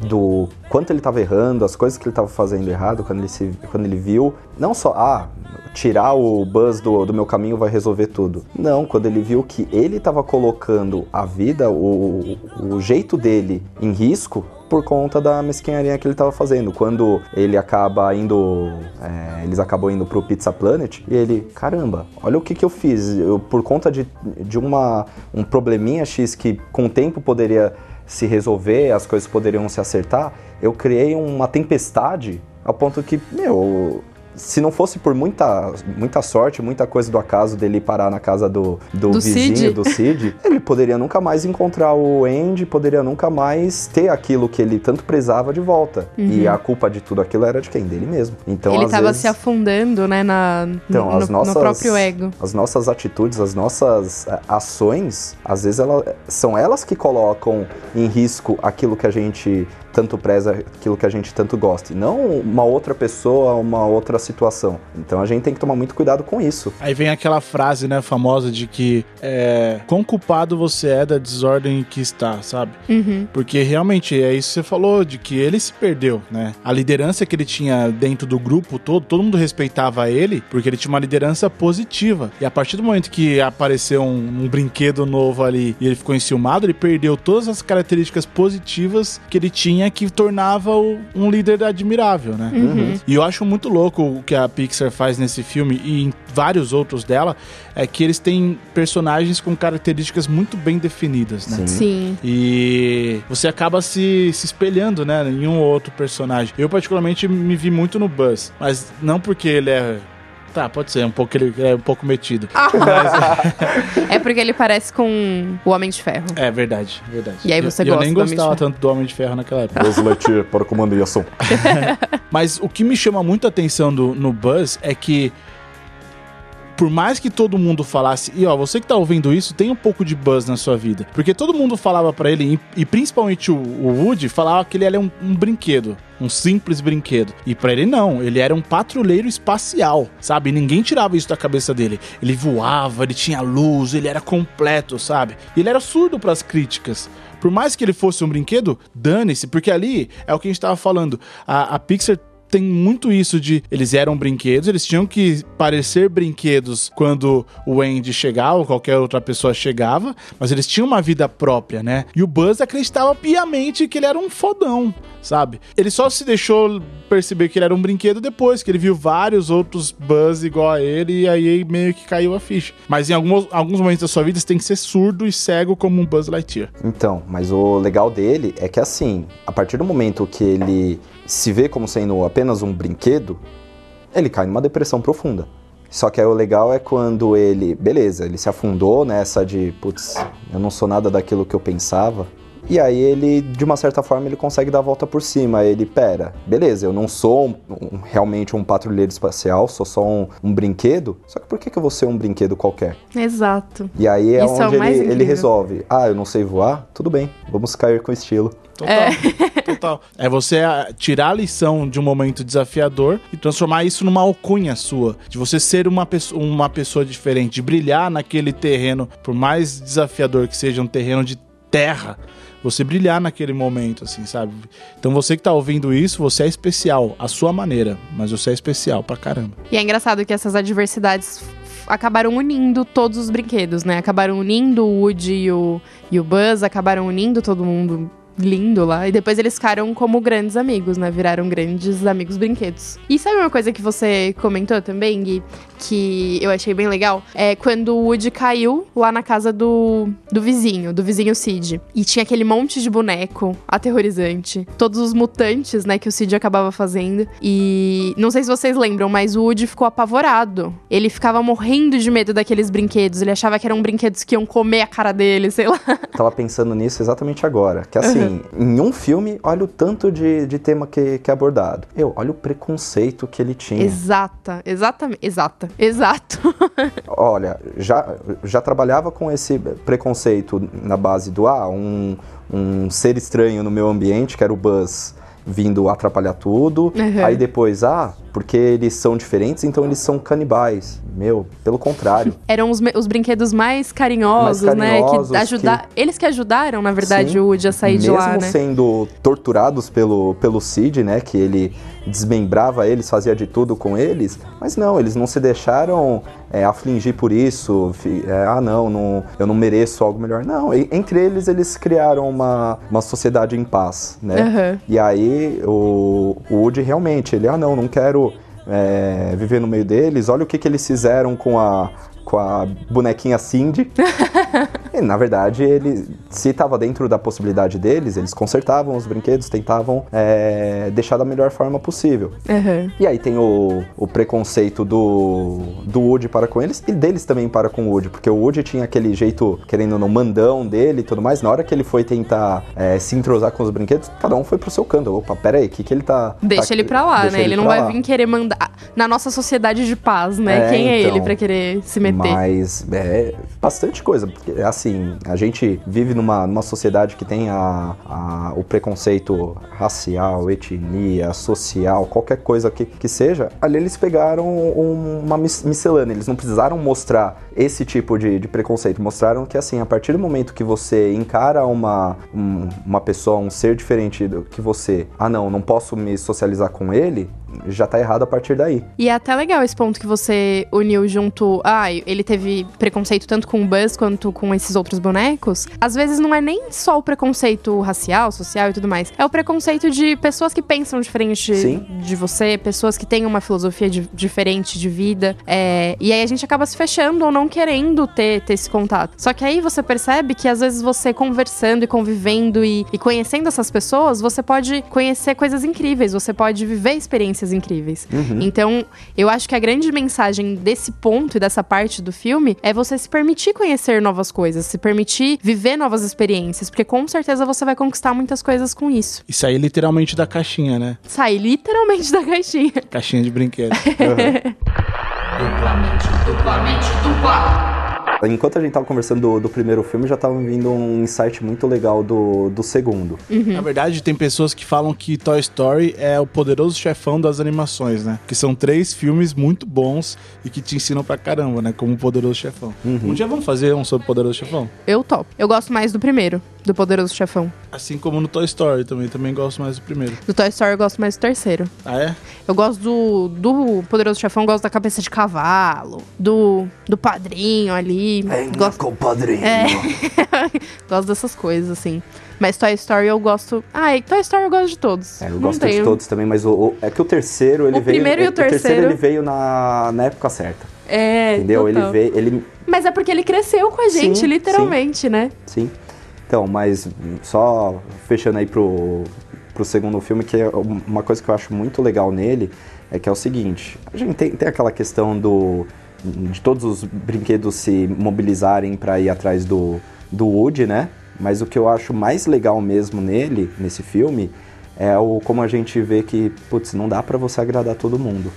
Do do quanto ele estava errando, as coisas que ele estava fazendo errado quando ele, se, quando ele viu. Não só, ah, tirar o Buzz do, do meu caminho vai resolver tudo. Não, quando ele viu que ele estava colocando a vida, o, o jeito dele em risco, por conta da mesquinharia que ele estava fazendo. Quando ele acaba indo, é, eles acabam indo pro Pizza Planet e ele, caramba, olha o que que eu fiz. Eu, por conta de, de uma, um probleminha X que com o tempo poderia se resolver, as coisas poderiam se acertar, eu criei uma tempestade ao ponto que, meu, se não fosse por muita, muita sorte, muita coisa do acaso dele parar na casa do, do, do vizinho, Cid. do Cid, ele poderia nunca mais encontrar o Andy, poderia nunca mais ter aquilo que ele tanto prezava de volta. Uhum. E a culpa de tudo aquilo era de quem? Dele mesmo. Então, ele estava vezes... se afundando, né, na, então, no, as nossas, no próprio ego. As nossas atitudes, as nossas é, ações, às vezes ela, são elas que colocam em risco aquilo que a gente tanto preza, aquilo que a gente tanto gosta, e não uma outra pessoa, uma outra situação. Então a gente tem que tomar muito cuidado com isso. Aí vem aquela frase, né, famosa de que é, quão culpado você é da desordem que está, sabe? Uhum. Porque realmente é isso que você falou, de que ele se perdeu, né? A liderança que ele tinha dentro do grupo todo, todo mundo respeitava ele, porque ele tinha uma liderança positiva. E a partir do momento que apareceu um, um brinquedo novo ali e ele ficou enciumado, ele perdeu todas as características positivas que ele tinha que tornava o, um líder admirável, né? Uhum. E eu acho muito louco o que a Pixar faz nesse filme e em vários outros dela, é que eles têm personagens com características muito bem definidas, né? Sim. Sim. E você acaba se, se espelhando, né, em um ou outro personagem. Eu particularmente me vi muito no Buzz, mas não porque ele é Tá, pode ser, um pouco ele é um pouco metido. Ah. Mas... é porque ele parece com o Homem de Ferro. É verdade, verdade. E aí você eu, gosta Eu nem gostava tanto do Homem de Ferro naquela época. Buzz Lightyear para comando e ação. Mas o que me chama muita atenção do, no Buzz é que por mais que todo mundo falasse, e ó, você que tá ouvindo isso, tem um pouco de buzz na sua vida. Porque todo mundo falava para ele, e, principalmente o, Woody, falava que ele era um, um brinquedo. Um simples brinquedo. E para ele não, ele era um patrulheiro espacial, sabe? Ninguém tirava isso da cabeça dele. Ele voava, ele tinha luz, ele era completo, sabe? Ele era surdo para as críticas. Por mais que ele fosse um brinquedo, dane-se, porque ali é o que a gente tava falando. A, a Pixar tem muito isso de eles eram brinquedos, eles tinham que parecer brinquedos quando o Andy chegava ou qualquer outra pessoa chegava, mas eles tinham uma vida própria, né? E o Buzz acreditava piamente que ele era um fodão, sabe? Ele só se deixou perceber que ele era um brinquedo depois que ele viu vários outros Buzz igual a ele e aí meio que caiu a ficha. Mas em alguns, alguns momentos da sua vida você tem que ser surdo e cego como um Buzz Lightyear. Então, mas o legal dele é que assim, a partir do momento que ele se vê como sendo apenas um brinquedo, ele cai numa depressão profunda. Só que aí o legal é quando ele, beleza, ele se afundou nessa de, putz, eu não sou nada daquilo que eu pensava. E aí ele, de uma certa forma, ele consegue dar a volta por cima. Ele, pera, beleza, eu não sou um, um, realmente um patrulheiro espacial, sou só um, um, brinquedo. Só que por que, que eu vou ser um brinquedo qualquer? Exato. E aí é Isso é onde é ele, ele resolve. Ah, eu não sei voar? Tudo bem, vamos cair com estilo. Total, é. total. É você tirar a lição de um momento desafiador e transformar isso numa alcunha sua. De você ser uma, pessoa, uma pessoa diferente, de brilhar naquele terreno, por mais desafiador que seja um terreno de terra, você brilhar naquele momento, assim, sabe? Então você que tá ouvindo isso, você é especial, à sua maneira, mas você é especial pra caramba. E é engraçado que essas adversidades acabaram unindo todos os brinquedos, né? Acabaram unindo o Woody e o, e o Buzz, acabaram unindo todo mundo lindo lá. E depois eles ficaram como grandes amigos, né? Viraram grandes amigos brinquedos. E sabe uma coisa que você comentou também, Gui? Que eu achei bem legal? É quando o Woody caiu lá na casa do, do vizinho, do vizinho Cid. E tinha aquele monte de boneco aterrorizante. Todos os mutantes, né, que o Cid acabava fazendo. E não sei se vocês lembram, mas o Woody ficou apavorado. Ele ficava morrendo de medo daqueles brinquedos. Ele achava que eram brinquedos que iam comer a cara dele, sei lá. Tava pensando nisso exatamente agora. Que assim, uhum em um filme, olha o tanto de, de tema que, que é abordado. Eu, olha o preconceito que ele tinha. Exata, exatamente, exata, exato. olha, já, já trabalhava com esse preconceito na base do, ah, um, um ser estranho no meu ambiente, que era o Buzz vindo atrapalhar tudo. Uhum. Aí depois, ah, porque eles são diferentes, então eles são canibais. Meu, pelo contrário. Eram os, os brinquedos mais carinhosos, mais carinhosos né? Que ajuda... Que... Eles que ajudaram, na verdade, Sim, o Woody a sair de lá, né? Mesmo sendo torturados pelo, pelo Cid, né? Que ele desmembrava eles, fazia de tudo com eles. Mas não, eles não se deixaram é, afligir por isso. É, ah, não, não, eu não mereço algo melhor. Não, e, entre eles, eles criaram uma, uma sociedade em paz, né? Uhum. E aí, o, o Woody realmente, ele, ah, não, não quero é, viver no meio deles. Olha o que, que eles fizeram com a, com a bonequinha Cindy. e, na verdade, ele, se estava dentro da possibilidade deles, eles consertavam os brinquedos, tentavam é, deixar da melhor forma possível. Uhum. E aí tem o, o preconceito do, do Woody para com eles e deles também para com o Woody, porque o Woody tinha aquele jeito, querendo no mandão dele e tudo mais. Na hora que ele foi tentar é, se entrosar com os brinquedos, cada um foi pro seu canto. Opa, pera aí, o que, que ele tá. Deixa tá, ele pra lá, né? Ele, ele não vai lá. vir querer mandar. Na nossa sociedade de paz, né? É, Quem é então, ele para querer se meter? Mas é bastante coisa. Porque, assim, a gente vive numa, numa sociedade que tem a, a, o preconceito racial, etnia, social, qualquer coisa que, que seja. Ali eles pegaram um, uma miscelânea. Eles não precisaram mostrar esse tipo de, de, preconceito. Mostraram que, assim, a partir do momento que você encara uma, um, uma pessoa, um ser diferente do que você, ah, não, não posso me socializar com ele, já tá errado a partir daí. E é até legal esse ponto que você uniu junto. Ah, ele teve preconceito tanto com o Buzz quanto com esses outros bonecos. Às vezes não é nem só o preconceito racial, social e tudo mais. É o preconceito de pessoas que pensam diferente Sim. de você, pessoas que têm uma filosofia de, diferente de vida. É, e aí a gente acaba se fechando ou não querendo ter, ter esse contato. Só que aí você percebe que às vezes você conversando e convivendo e, e conhecendo essas pessoas, você pode conhecer coisas incríveis, você pode viver experiências incríveis. Uhum. Então, eu acho que a grande mensagem desse ponto e dessa parte do filme é você se permitir conhecer novas coisas, se permitir viver novas experiências, porque com certeza você vai conquistar muitas coisas com isso. E sair literalmente da caixinha, né? Sair literalmente da caixinha. Caixinha de brinquedo. uhum. duplamente dupla. Enquanto a gente tava conversando do, do primeiro filme, já tava vindo um insight muito legal do, do segundo. Na verdade, tem pessoas que falam que Toy Story é o poderoso chefão das animações, né? Que são três filmes muito bons e que te ensinam pra caramba, né? Como o poderoso chefão. Um dia vamos fazer um sobre o poderoso chefão? Eu topo. Eu gosto mais do primeiro, do Poderoso Chefão. Assim como no Toy Story também, também gosto mais do primeiro. Do Toy Story eu gosto mais do terceiro. Ah, é? Eu gosto do, do Poderoso Chefão, gosto da cabeça de cavalo, do, do padrinho ali. gosto, com o padrinho. É. gosto dessas coisas, assim. Mas Toy Story eu gosto. Ai, Toy Story eu gosto de todos. É, eu gosto de todos também, mas o, o- é que o terceiro, ele O veio... primeiro e o é- terceiro- ele veio na, na época certa, É, entendeu? Ele total. veio... Ele, Mas é porque ele cresceu com a gente, Sim, literalmente, né? Sim. Então, mas só fechando aí pro, pro segundo filme, que é uma coisa que eu acho muito legal nele, é que é o seguinte, a gente tem, tem aquela questão do de todos os brinquedos se mobilizarem para ir atrás do, do Woody, né? Mas o que eu acho mais legal mesmo nele, nesse filme, é o como a gente vê que, putz, não dá pra você agradar todo mundo.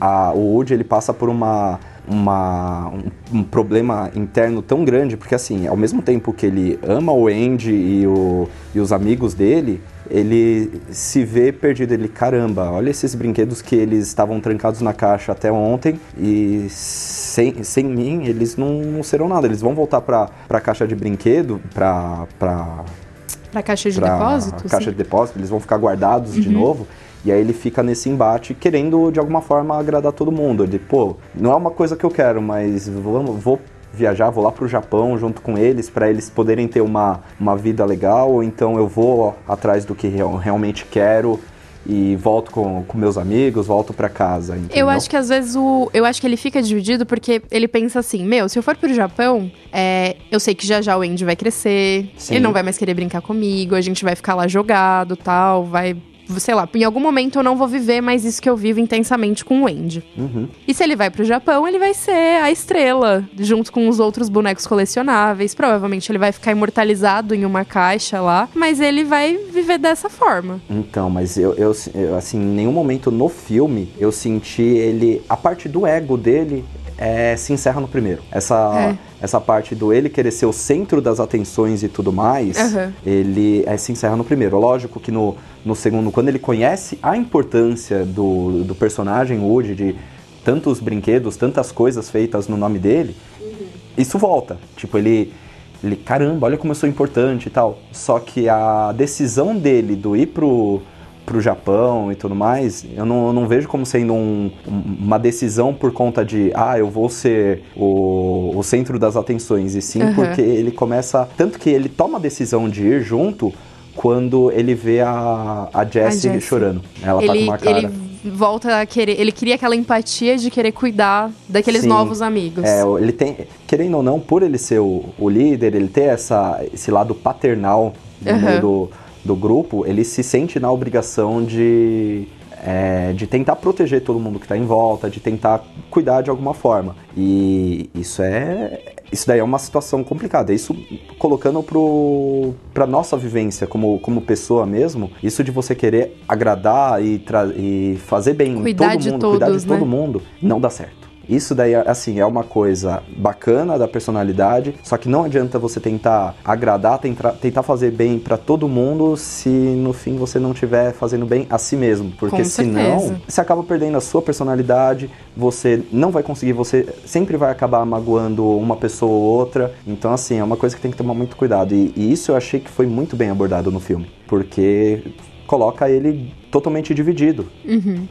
A- o Woody, ele passa por uma, uma, um, um problema interno tão grande, porque assim, ao mesmo tempo que ele ama o Andy e, o, e os amigos dele, ele se vê perdido. Ele, caramba, olha esses brinquedos que eles estavam trancados na caixa até ontem e sem, sem mim eles não, não serão nada. Eles vão voltar pra, pra caixa de brinquedo, pra, pra, Pra caixa de pra depósito. caixa sim. de depósito, eles vão ficar guardados Uhum. de novo. E aí ele fica nesse embate querendo de alguma forma agradar todo mundo. Ele, pô, não é uma coisa que eu quero, mas vou, vou viajar, vou lá pro Japão junto com eles para eles poderem ter uma, uma vida legal, ou então eu vou atrás do que real- realmente quero e volto com, com meus amigos, volto para casa. Eu entendeu? acho que às vezes o. Eu acho que ele fica dividido porque ele pensa assim: meu, se eu for pro Japão, é, eu sei que já já o Andy vai crescer, Sim. ele não vai mais querer brincar comigo, a gente vai ficar lá jogado tal, vai. Sei lá, em algum momento eu não vou viver mais isso que eu vivo intensamente com o Andy. Uhum. E se ele vai pro Japão, ele vai ser a estrela, junto com os outros bonecos colecionáveis. Provavelmente ele vai ficar imortalizado em uma caixa lá, mas ele vai viver dessa forma. Então, mas eu, eu, eu, assim, em nenhum momento no filme eu senti ele. A parte do ego dele é, se encerra no primeiro. Essa, essa parte do ele querer ser o centro das atenções e tudo mais, Aham. ele é, se encerra no primeiro. Lógico que no, no segundo, quando ele conhece a importância do, do personagem Woody, de tantos brinquedos, tantas coisas feitas no nome dele, isso volta. Tipo, ele, ele, caramba, olha como eu sou importante e tal. Só que a decisão dele do ir pro, pro Japão e tudo mais, eu não, eu não vejo como sendo um- um- uma decisão por conta de, ah, eu vou ser o, o centro das atenções. E sim Aham. porque ele começa. Tanto que ele toma a decisão de ir junto quando ele vê a, a Jessie Jessie. chorando. Ela tá com ele, uma cara. ele volta a querer. Ele cria aquela empatia de querer cuidar daqueles Sim. novos amigos. É, ele tem, querendo ou não, por ele ser o, o líder, ele ter essa, esse lado paternal no Aham. meio do, do grupo, ele se sente na obrigação de, é, de tentar proteger todo mundo que está em volta, de tentar cuidar de alguma forma. E isso é. Isso daí é uma situação complicada. Isso colocando pro, pra nossa vivência como, como pessoa mesmo, isso de você querer agradar e, e fazer bem em Cuidar todo de mundo, cuidar todos, de todo né? mundo, não dá certo. Isso daí, assim, é uma coisa bacana da personalidade, só que não adianta você tentar agradar, tentar, tentar fazer bem pra todo mundo se no fim você não estiver fazendo bem a si mesmo. Porque senão, você acaba perdendo a sua personalidade, você não vai conseguir, você sempre vai acabar magoando uma pessoa ou outra. Então, assim, é uma coisa que tem que tomar muito cuidado. E, e isso eu achei que foi muito bem abordado no filme, porque coloca ele totalmente dividido,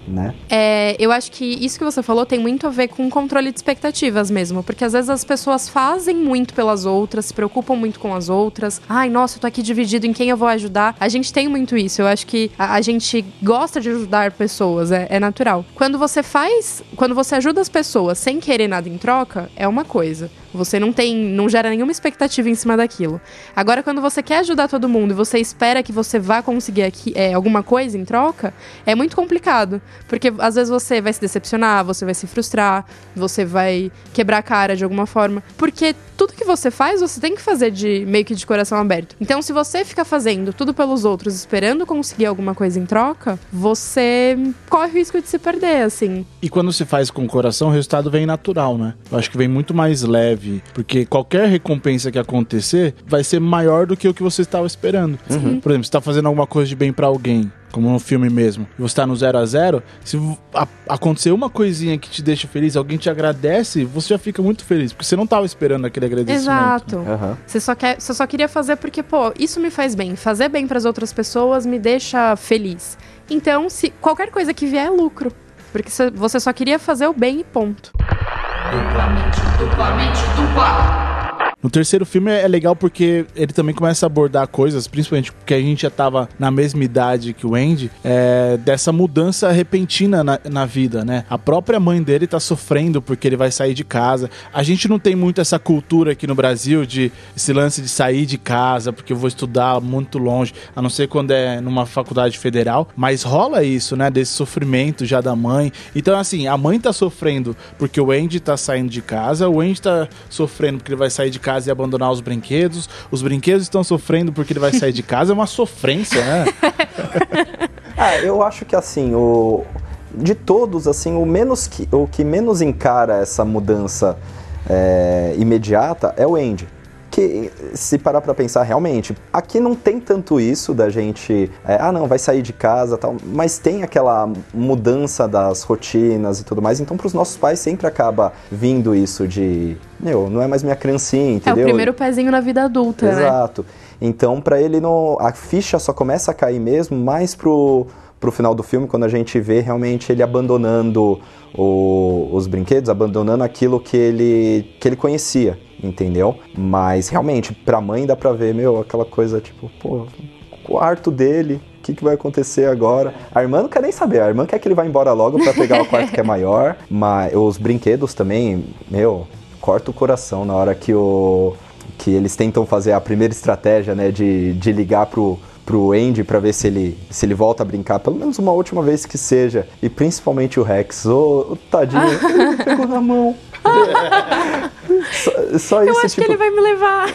né? É, eu acho que isso que você falou tem muito a ver com controle de expectativas mesmo. Porque às vezes as pessoas fazem muito pelas outras, se preocupam muito com as outras. Ai, nossa, eu tô aqui dividido em quem eu vou ajudar. A gente tem muito isso. Eu acho que a, a gente gosta de ajudar pessoas, é, é natural. Quando você faz, quando você ajuda as pessoas sem querer nada em troca, é uma coisa. Você não tem, não gera nenhuma expectativa em cima daquilo. Agora, quando você quer ajudar todo mundo e você espera que você vá conseguir aqui, é, alguma coisa em troca, troca, é muito complicado. Porque às vezes você vai se decepcionar, você vai se frustrar, você vai quebrar a cara de alguma forma. Porque tudo que você faz, você tem que fazer de meio que de coração aberto. Então, se você fica fazendo tudo pelos outros, esperando conseguir alguma coisa em troca, você corre o risco de se perder, assim. E quando se faz com o coração, o resultado vem natural, né? Eu acho que vem muito mais leve, porque qualquer recompensa que acontecer vai ser maior do que o que você estava esperando. Por exemplo, você está fazendo alguma coisa de bem para alguém, como no filme mesmo, e você tá no 0 a 0 se a- acontecer uma coisinha que te deixa feliz, alguém te agradece, você já fica muito feliz, porque você não estava esperando aquele agradecimento. Exato. Aham. Você só, quer, você só queria fazer porque, pô, isso me faz bem. Fazer bem pras outras pessoas me deixa feliz. Então, se qualquer coisa que vier é lucro. Porque cê- você só queria fazer o bem e ponto. Duplamente, duplamente, dupla. No terceiro filme é legal porque ele também começa a abordar coisas, principalmente porque a gente já tava na mesma idade que o Andy, é, dessa mudança repentina na, na vida, né? A própria mãe dele tá sofrendo porque ele vai sair de casa. A gente não tem muito essa cultura aqui no Brasil de esse lance de sair de casa porque eu vou estudar muito longe, a não ser quando é numa faculdade federal, mas rola isso, né? Desse sofrimento já da mãe. Então, assim, a mãe tá sofrendo porque o Andy tá saindo de casa, o Andy tá sofrendo porque ele vai sair de casa e abandonar os brinquedos, os brinquedos estão sofrendo porque ele vai sair de casa, é uma sofrência, né? Ah, eu acho que assim, o de todos, assim, o menos que o que menos encara essa mudança é, imediata é o Andy. Que se parar pra pensar realmente, aqui não tem tanto isso da gente, é, ah não, vai sair de casa, tal, mas tem aquela mudança das rotinas e tudo mais. Então, pros nossos pais sempre acaba vindo isso de, meu, não é mais minha criancinha, É entendeu? o primeiro pezinho na vida adulta, né? Exato. Então, pra ele, não, a ficha só começa a cair mesmo mais pro, pro final do filme, quando a gente vê realmente ele abandonando o- os brinquedos, abandonando aquilo que ele, que ele conhecia, entendeu? Mas, realmente, pra mãe dá pra ver, meu, aquela coisa tipo, pô, o quarto dele, o que, que vai acontecer agora? A irmã não quer nem saber, a irmã quer que ele vá embora logo pra pegar o quarto que é maior, mas os brinquedos também, meu, corta o coração na hora que o que eles tentam fazer a primeira estratégia, né, de, de ligar pro, pro Andy pra ver se ele, se ele volta a brincar, pelo menos uma última vez que seja. E principalmente o Rex, ô, ô, tadinho, ele pegou na mão. só, só Eu isso, acho tipo, que ele vai me levar.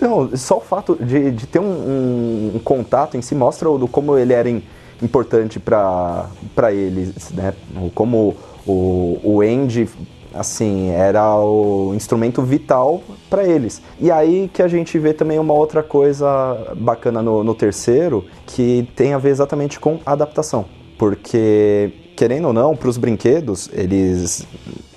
não, só o fato de, de ter um, um- contato em si mostra o, como ele era im- importante para eles, né? Como o, o Andy, assim, era o instrumento vital para eles. E aí que a gente vê também uma outra coisa bacana no, no terceiro, que tem a ver exatamente com adaptação. Porque, querendo ou não, para os brinquedos, eles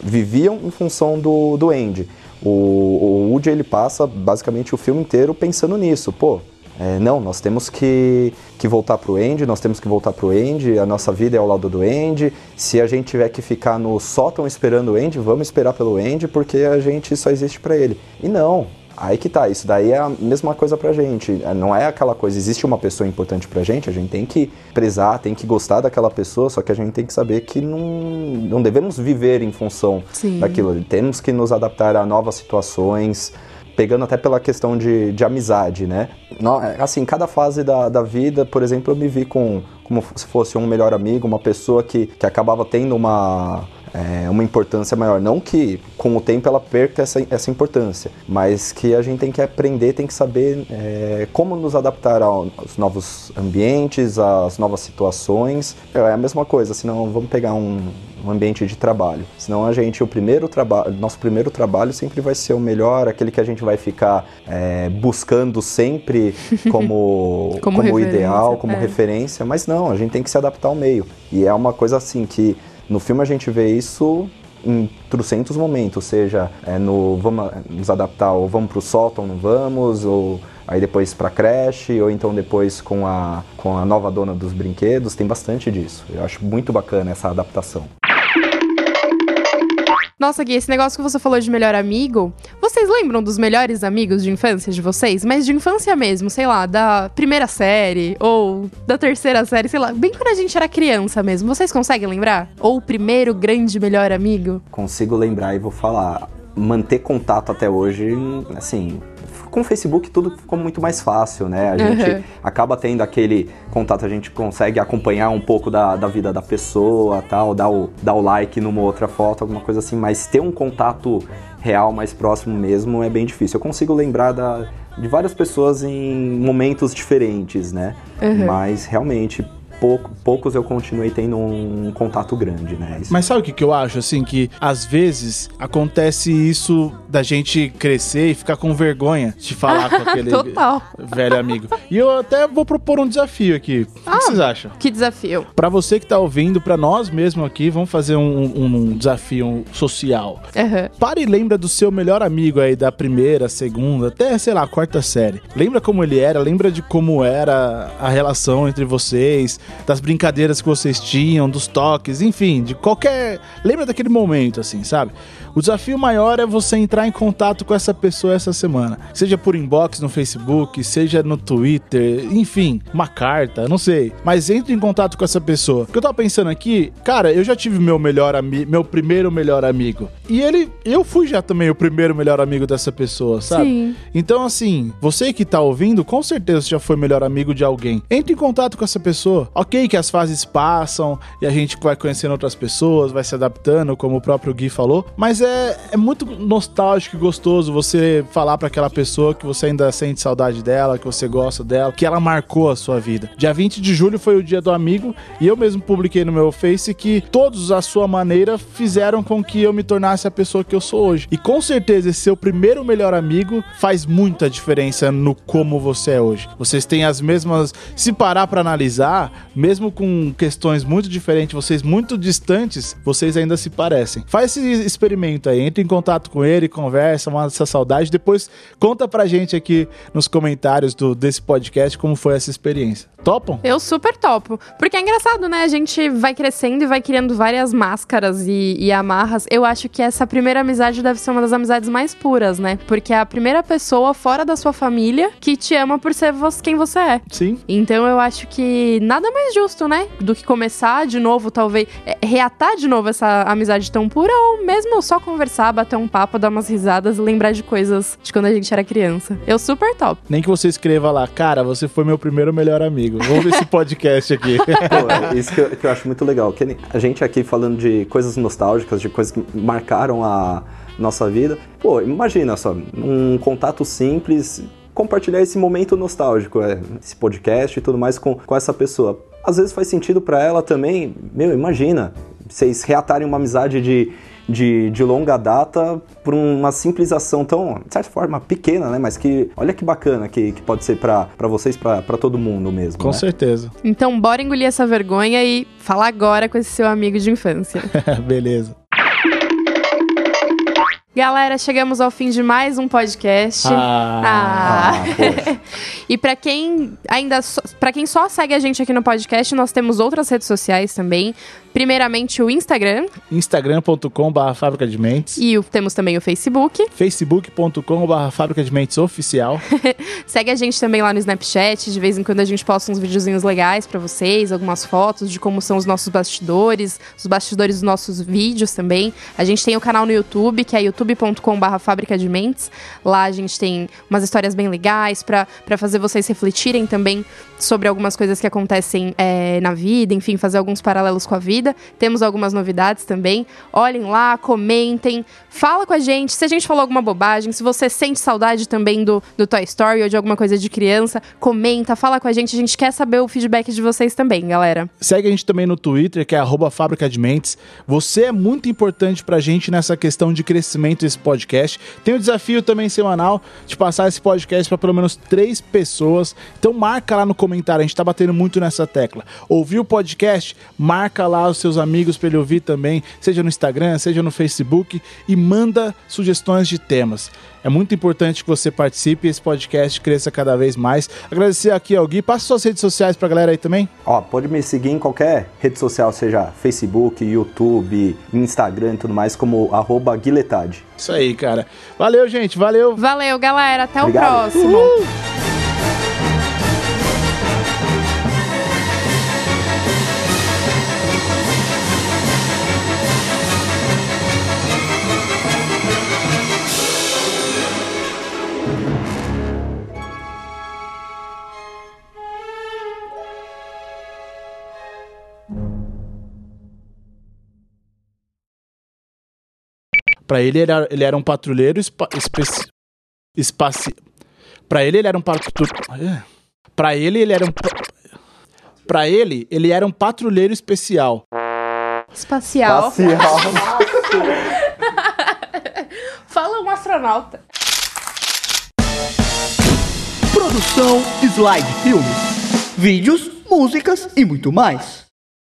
viviam em função do, do Andy. O, o Woody ele passa basicamente o filme inteiro pensando nisso. Pô, é, não, nós temos que, que voltar pro Andy, nós temos que voltar pro Andy, a nossa vida é ao lado do Andy. Se a gente tiver que ficar no sótão esperando o Andy, vamos esperar pelo Andy porque a gente só existe para ele. E não, aí que tá, isso daí é a mesma coisa pra gente. Não é aquela coisa, existe uma pessoa importante pra gente, a gente tem que prezar, tem que gostar daquela pessoa, só que a gente tem que saber que não, não devemos viver em função Sim. daquilo. Temos que nos adaptar a novas situações, pegando até pela questão de, de amizade, né? É, Assim, cada fase da, da vida, por exemplo, eu me vi com como se fosse um melhor amigo, uma pessoa que, que acabava tendo uma, é, uma importância maior. Não que com o tempo ela perca essa, essa importância, mas que a gente tem que aprender, tem que saber é, como nos adaptar ao- aos novos ambientes, às novas situações. É a mesma coisa, senão vamos pegar um, um ambiente de trabalho. Senão a gente, o primeiro trabalho, nosso primeiro trabalho sempre vai ser o melhor, aquele que a gente vai ficar é, buscando sempre como, Como como, ideal, como é. referência, mas não, a gente tem que se adaptar ao meio. E é uma coisa assim que no filme a gente vê isso em trocentos momentos, seja é, no vamos nos adaptar ou vamos pro sótão, não vamos, ou aí depois pra creche, ou então depois com a, com a nova dona dos brinquedos, tem bastante disso. Eu acho muito bacana essa adaptação. Nossa, Gui, esse negócio que você falou de melhor amigo, vocês lembram dos melhores amigos de infância de vocês? Mas de infância mesmo, sei lá, da primeira série ou da terceira série, sei lá, bem quando a gente era criança mesmo. Vocês conseguem lembrar? Ou o primeiro grande melhor amigo? Consigo lembrar e vou falar, manter contato até hoje, assim, com o Facebook tudo ficou muito mais fácil, né? A gente Uhum. acaba tendo aquele contato, a gente consegue acompanhar um pouco da, da vida da pessoa, tal, dar o, dar o like numa outra foto, alguma coisa assim, mas ter um contato real mais próximo mesmo é bem difícil. Eu consigo lembrar da, de várias pessoas em momentos diferentes, né? Mas realmente pouco- poucos eu continuei tendo um contato grande, né? Isso Mas sabe o que, que eu acho? Assim, que às vezes acontece isso da gente crescer e ficar com vergonha de falar com aquele Total. velho amigo. E eu até vou propor um desafio aqui. O que que vocês acham? Que desafio. Pra você que tá ouvindo, pra nós mesmo aqui, vamos fazer um, um- um desafio social. Aham. Para e lembra do seu melhor amigo aí da primeira, segunda, até, sei lá, a quarta série. Lembra como ele era, lembra de como era a relação entre vocês, das brincadeiras que vocês tinham, dos toques, enfim, de qualquer. Lembra daquele momento, assim, sabe? O desafio maior é você entrar em contato com essa pessoa essa semana. Seja por inbox no Facebook, seja no Twitter, enfim, uma carta, não sei. Mas entre em contato com essa pessoa. Porque eu tava pensando aqui, cara, eu já tive meu melhor amigo, meu primeiro melhor amigo. E ele, eu fui já também o primeiro melhor amigo dessa pessoa, sabe? Sim. Então, assim, você que tá ouvindo, com certeza já foi melhor amigo de alguém. Entre em contato com essa pessoa. Ok, que as fases passam e a gente vai conhecendo outras pessoas, vai se adaptando, como o próprio Gui falou. Mas é, é muito nostálgico e gostoso você falar pra aquela pessoa que você ainda sente saudade dela, que você gosta dela, que ela marcou a sua vida. Dia 20 de julho foi o dia do amigo e eu mesmo publiquei no meu Face que todos, à sua maneira, fizeram com que eu me tornasse a pessoa que eu sou hoje. E com certeza esse seu primeiro melhor amigo faz muita diferença no como você é hoje. Vocês têm as mesmas. Se parar pra analisar, mesmo com questões muito diferentes, vocês muito distantes, vocês ainda se parecem. Faz esse experimento aí, entre em contato com ele, conversa, manda essa saudade, depois conta pra gente aqui nos comentários do, desse podcast como foi essa experiência. Topam? Eu super topo. Porque é engraçado, né? A gente vai crescendo e vai criando várias máscaras e, e amarras. Eu acho que essa primeira amizade deve ser uma das amizades mais puras, né? Porque é a primeira pessoa fora da sua família que te ama por ser vo- quem você é. Sim. Então eu acho que nada mais justo, né? Do que começar de novo, talvez, é, reatar de novo essa amizade tão pura, ou mesmo só conversar, bater um papo, dar umas risadas e lembrar de coisas de quando a gente era criança. Eu super top. Nem que você escreva lá, cara, você foi meu primeiro melhor amigo. Vamos ver esse podcast aqui. Pô, é isso que eu, que eu acho muito legal. Que a gente aqui falando de coisas nostálgicas, de coisas que marcaram a nossa vida. Pô, imagina só, um contato simples, compartilhar esse momento nostálgico, é, esse podcast e tudo mais com, com essa pessoa. Às vezes faz sentido pra ela também. Meu, imagina, vocês reatarem uma amizade de, de, de longa data por uma simples ação tão, de certa forma, pequena, né? Mas que, olha que bacana que, que pode ser pra pra vocês, pra pra todo mundo mesmo. Com né? certeza. Então, bora engolir essa vergonha e falar agora com esse seu amigo de infância. Beleza. Galera, chegamos ao fim de mais um podcast. Ah, Ah. Ah. E pra quem ainda para quem só segue a gente aqui no podcast, nós temos outras redes sociais também. Primeiramente o Instagram instagram.com.br fábrica de mentes. e o- temos também o Facebook. facebook.com.br fábrica de mentes oficial. Segue a gente também lá no Snapchat, de vez em quando a gente posta uns videozinhos legais pra vocês, algumas fotos de como são os nossos bastidores, os bastidores dos nossos vídeos também. A gente tem o canal no YouTube, que é youtube.com/barra fábrica de mentes. Lá a gente tem umas histórias bem legais pra fazer vocês refletirem também sobre algumas coisas que acontecem é, na vida, enfim, fazer alguns paralelos com a vida. Temos algumas novidades também. Olhem lá, comentem, fala com a gente. Se a gente falou alguma bobagem, se você sente saudade também do, do Toy Story ou de alguma coisa de criança, comenta, fala com a gente. A gente quer saber o feedback de vocês também, galera. Segue a gente também no Twitter, que é fábrica de mentes. Você é muito importante pra gente nessa questão de crescimento desse podcast. Tem o desafio também semanal de passar esse podcast pra pelo menos três pessoas. Então marca lá no comentário, a gente tá batendo muito nessa tecla. Ouviu o podcast? Marca lá os seus amigos pra ele ouvir também, seja no Instagram, seja no Facebook e manda sugestões de temas. É muito importante que você participe e esse podcast cresça cada vez mais. Agradecer aqui ao Gui. Passa suas redes sociais pra galera aí também. Ó, pode me seguir em qualquer rede social, seja Facebook, YouTube, Instagram e tudo mais, como arroba Guiletade. Isso aí, cara. Valeu, gente. Valeu. Valeu, galera. Até Obrigado. o próximo. Pra ele, ele era, ele era um patrulheiro espa, especi, espaci... Pra ele, ele era um patrulheiro... Pra ele, ele era um... pa- Pra ele, ele era um patrulheiro especial. Espacial. Facial. Fala um astronauta. Produção Slide Filmes. Vídeos, músicas e muito mais.